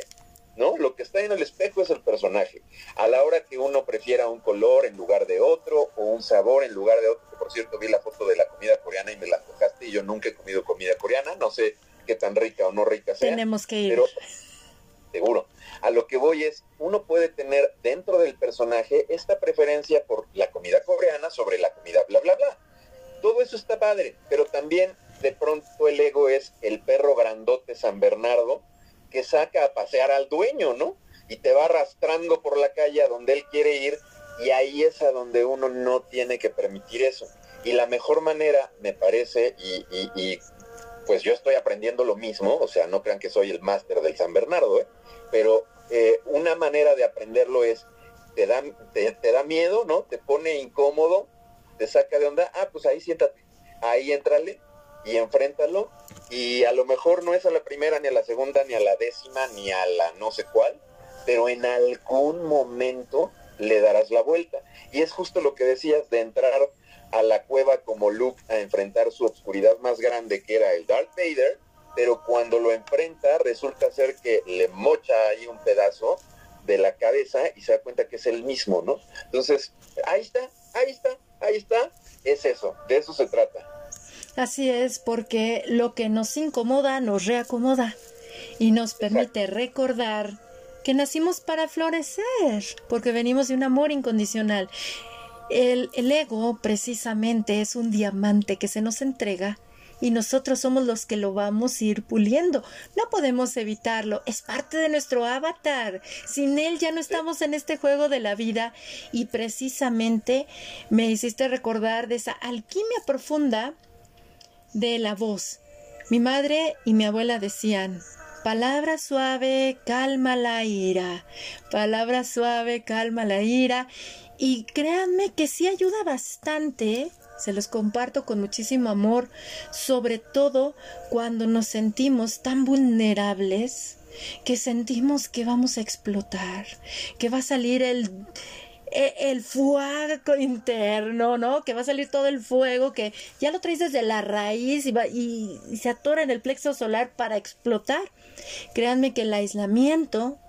¿no? Lo que está en el espejo es el personaje. A la hora que uno prefiera un color en lugar de otro o un sabor en lugar de otro, por cierto vi la foto de la comida coreana y me la tocaste y yo nunca he comido comida coreana, no sé qué tan rica o no rica sea. Tenemos que ir. Pero seguro. A lo que voy es, uno puede tener dentro del personaje esta preferencia por la comida coreana sobre la comida bla, bla, bla. Todo eso está padre, pero también de pronto el ego es el perro grandote San Bernardo que saca a pasear al dueño, ¿no? Y te va arrastrando por la calle a donde él quiere ir y ahí es a donde uno no tiene que permitir eso. Y la mejor manera, me parece, y, pues yo estoy aprendiendo lo mismo, o sea, no crean que soy el máster del San Bernardo, ¿eh? pero eh, una manera de aprenderlo es, te da, te da miedo, ¿no? Te pone incómodo, te saca de onda, ah, pues ahí siéntate, ahí entrale y enfréntalo y a lo mejor no es a la primera, ni a la segunda, ni a la décima, ni a la no sé cuál, pero en algún momento le darás la vuelta. Y es justo lo que decías de entrar a la cueva como Luke a enfrentar su obscuridad más grande que era el Darth Vader, pero cuando lo enfrenta resulta ser que le mocha ahí un pedazo de la cabeza y se da cuenta que es el mismo, ¿no? Entonces, ahí está, ahí está, ahí está, es eso, de eso se trata. Así es, porque lo que nos incomoda nos reacomoda y nos permite recordar que nacimos para florecer, porque venimos de un amor incondicional. El, el, ego precisamente es un diamante que se nos entrega y nosotros somos los que lo vamos a ir puliendo. No podemos evitarlo, es parte de nuestro avatar. Sin él ya no estamos en este juego de la vida y precisamente me hiciste recordar de esa alquimia profunda de la voz. Mi madre y mi abuela decían, palabra suave, calma la ira, palabra suave, calma la ira. Y créanme que sí ayuda bastante, se los comparto con muchísimo amor, sobre todo cuando nos sentimos tan vulnerables que sentimos que vamos a explotar, que va a salir el, e, el fuego interno, ¿no? Que va a salir todo el fuego que ya lo traes desde la raíz y, va, y, se atora en el plexo solar para explotar. Créanme que el aislamiento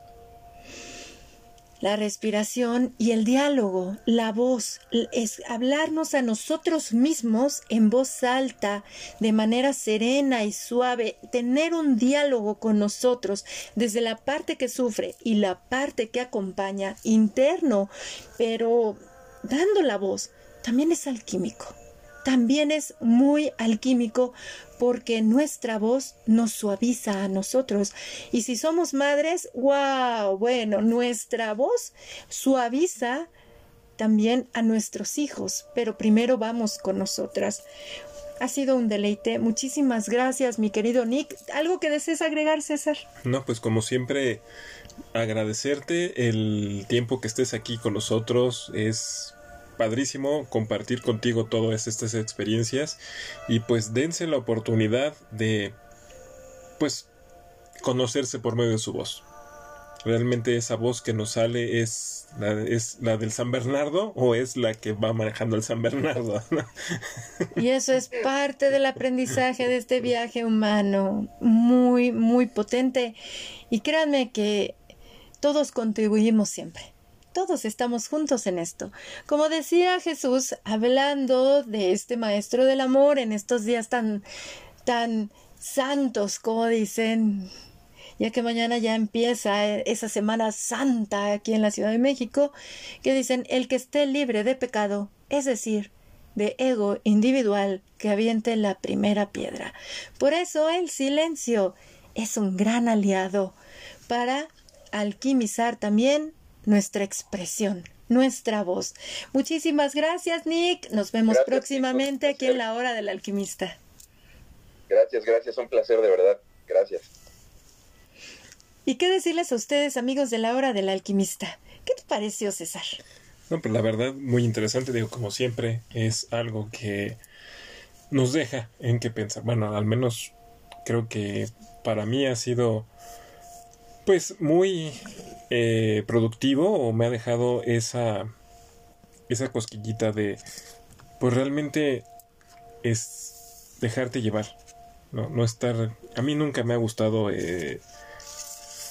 la respiración y el diálogo, la voz, es hablarnos a nosotros mismos en voz alta, de manera serena y suave, tener un diálogo con nosotros desde la parte que sufre y la parte que acompaña interno, pero dando la voz, también es alquímico también es muy alquímico porque nuestra voz nos suaviza a nosotros. Y si somos madres, wow, bueno, nuestra voz suaviza también a nuestros hijos, pero primero vamos con nosotras. Ha sido un deleite. Muchísimas gracias, mi querido Nick. ¿Algo que desees agregar, César? No, pues como siempre, agradecerte el tiempo que estés aquí con nosotros. Es padrísimo compartir contigo todas estas experiencias y pues dense la oportunidad de pues conocerse por medio de su voz. realmente esa voz que nos sale es la, es la del San Bernardo o es la que va manejando el San Bernardo. [LAUGHS] Y eso es parte del aprendizaje de este viaje humano, muy, muy potente. Y créanme que todos contribuimos siempre. Todos estamos juntos en esto. Como decía Jesús, hablando de este maestro del amor en estos días tan, tan santos, como dicen, ya que mañana ya empieza esa Semana Santa aquí en la Ciudad de México, que dicen el que esté libre de pecado, es decir, de ego individual, que aviente la primera piedra. Por eso el silencio es un gran aliado para alquimizar también nuestra expresión, nuestra voz. Muchísimas gracias, Nick. Nos vemos próximamente aquí en la hora del alquimista. Gracias, gracias, un placer de verdad. Gracias. ¿Y qué decirles a ustedes, amigos de la hora del alquimista? ¿Qué te pareció, César? No, pues la verdad, muy interesante, digo, como siempre, es algo que nos deja en qué pensar. Bueno, al menos creo que para mí ha sido pues muy eh, productivo o me ha dejado esa esa cosquillita de pues realmente es dejarte llevar no, no estar a mí nunca me ha gustado eh,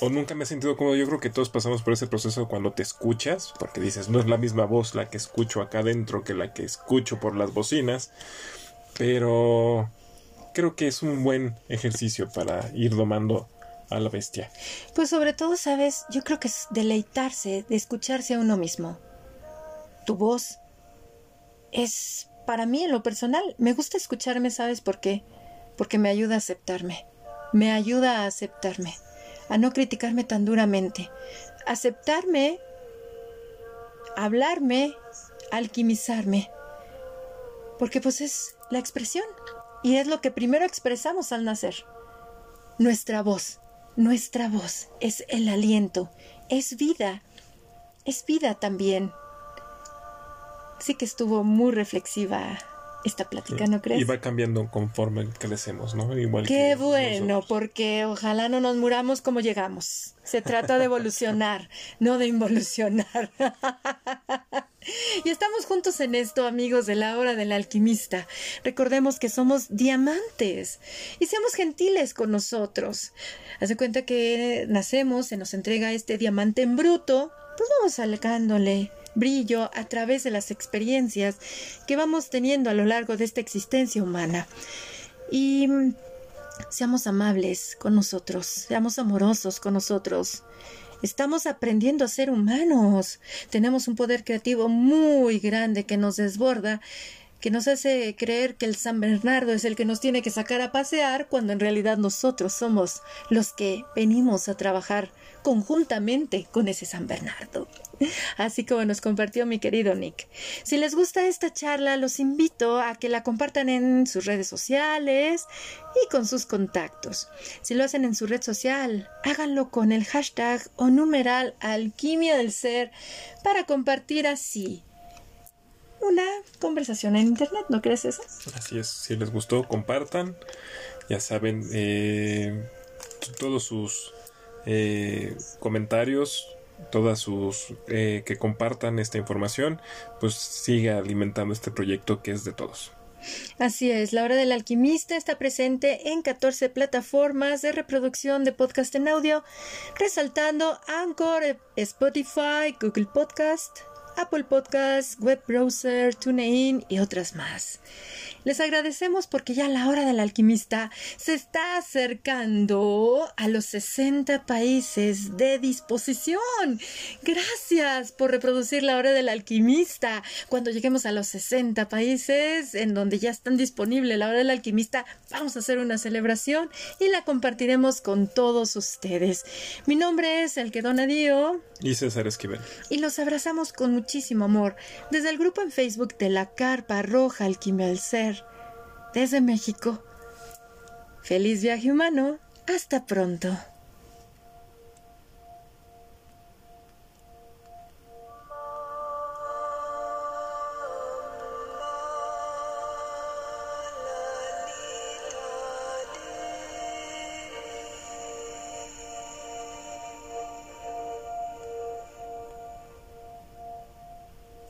o nunca me he sentido cómodo. Yo creo que todos pasamos por ese proceso cuando te escuchas, porque dices, no es la misma voz la que escucho acá adentro que la que escucho por las bocinas, pero creo que es un buen ejercicio para ir domando a la bestia. Pues sobre todo, sabes, yo creo que es deleitarse de escucharse a uno mismo. Tu voz es, para mí en lo personal, me gusta escucharme, ¿sabes por qué? Porque me ayuda a aceptarme, me ayuda a aceptarme a no criticarme tan duramente, aceptarme, hablarme, alquimizarme, porque pues es la expresión y es lo que primero expresamos al nacer. Nuestra voz, nuestra voz es el aliento, es vida, es vida también. Sí que estuvo muy reflexiva esta plática, ¿no crees? Y va cambiando conforme crecemos, ¿no? Igual Qué bueno, porque ojalá no nos muramos como llegamos. Se trata de evolucionar, no de involucionar. [LAUGHS] [LAUGHS] y estamos juntos en esto, amigos de la hora del alquimista. Recordemos que somos diamantes y seamos gentiles con nosotros. Haz de cuenta que nacemos, se nos entrega este diamante en bruto, pues vamos sacándole brillo a través de las experiencias que vamos teniendo a lo largo de esta existencia humana. Y mm, seamos amables con nosotros, seamos amorosos con nosotros. Estamos aprendiendo a ser humanos. Tenemos un poder creativo muy grande que nos desborda que nos hace creer que el San Bernardo es el que nos tiene que sacar a pasear cuando en realidad nosotros somos los que venimos a trabajar conjuntamente con ese San Bernardo. Así como nos compartió mi querido Nick. Si les gusta esta charla, los invito a que la compartan en sus redes sociales y con sus contactos. Si lo hacen en su red social, háganlo con el hashtag o numeral alquimia del ser para compartir así una conversación en internet, ¿no crees eso? Así es, si les gustó, compartan. Ya saben, eh, todos sus eh, comentarios, todas sus eh, que compartan esta información, pues siga alimentando este proyecto que es de todos. Así es, La Hora del Alquimista está presente en 14 plataformas de reproducción de podcast en audio, resaltando Anchor, Spotify, Google Podcast, Apple Podcasts, web browser, TuneIn y otras más. Les agradecemos porque ya la hora del alquimista se está acercando a los 60 países de disposición. Gracias por reproducir la hora del alquimista. Cuando lleguemos a los 60 países en donde ya están disponibles la hora del alquimista, vamos a hacer una celebración y la compartiremos con todos ustedes. Mi nombre es El que Dio. Y César Esquivel. Y los abrazamos con muchísimo amor desde el grupo en Facebook de la Carpa Roja Alquimia del Ser desde México. Feliz viaje humano. Hasta pronto.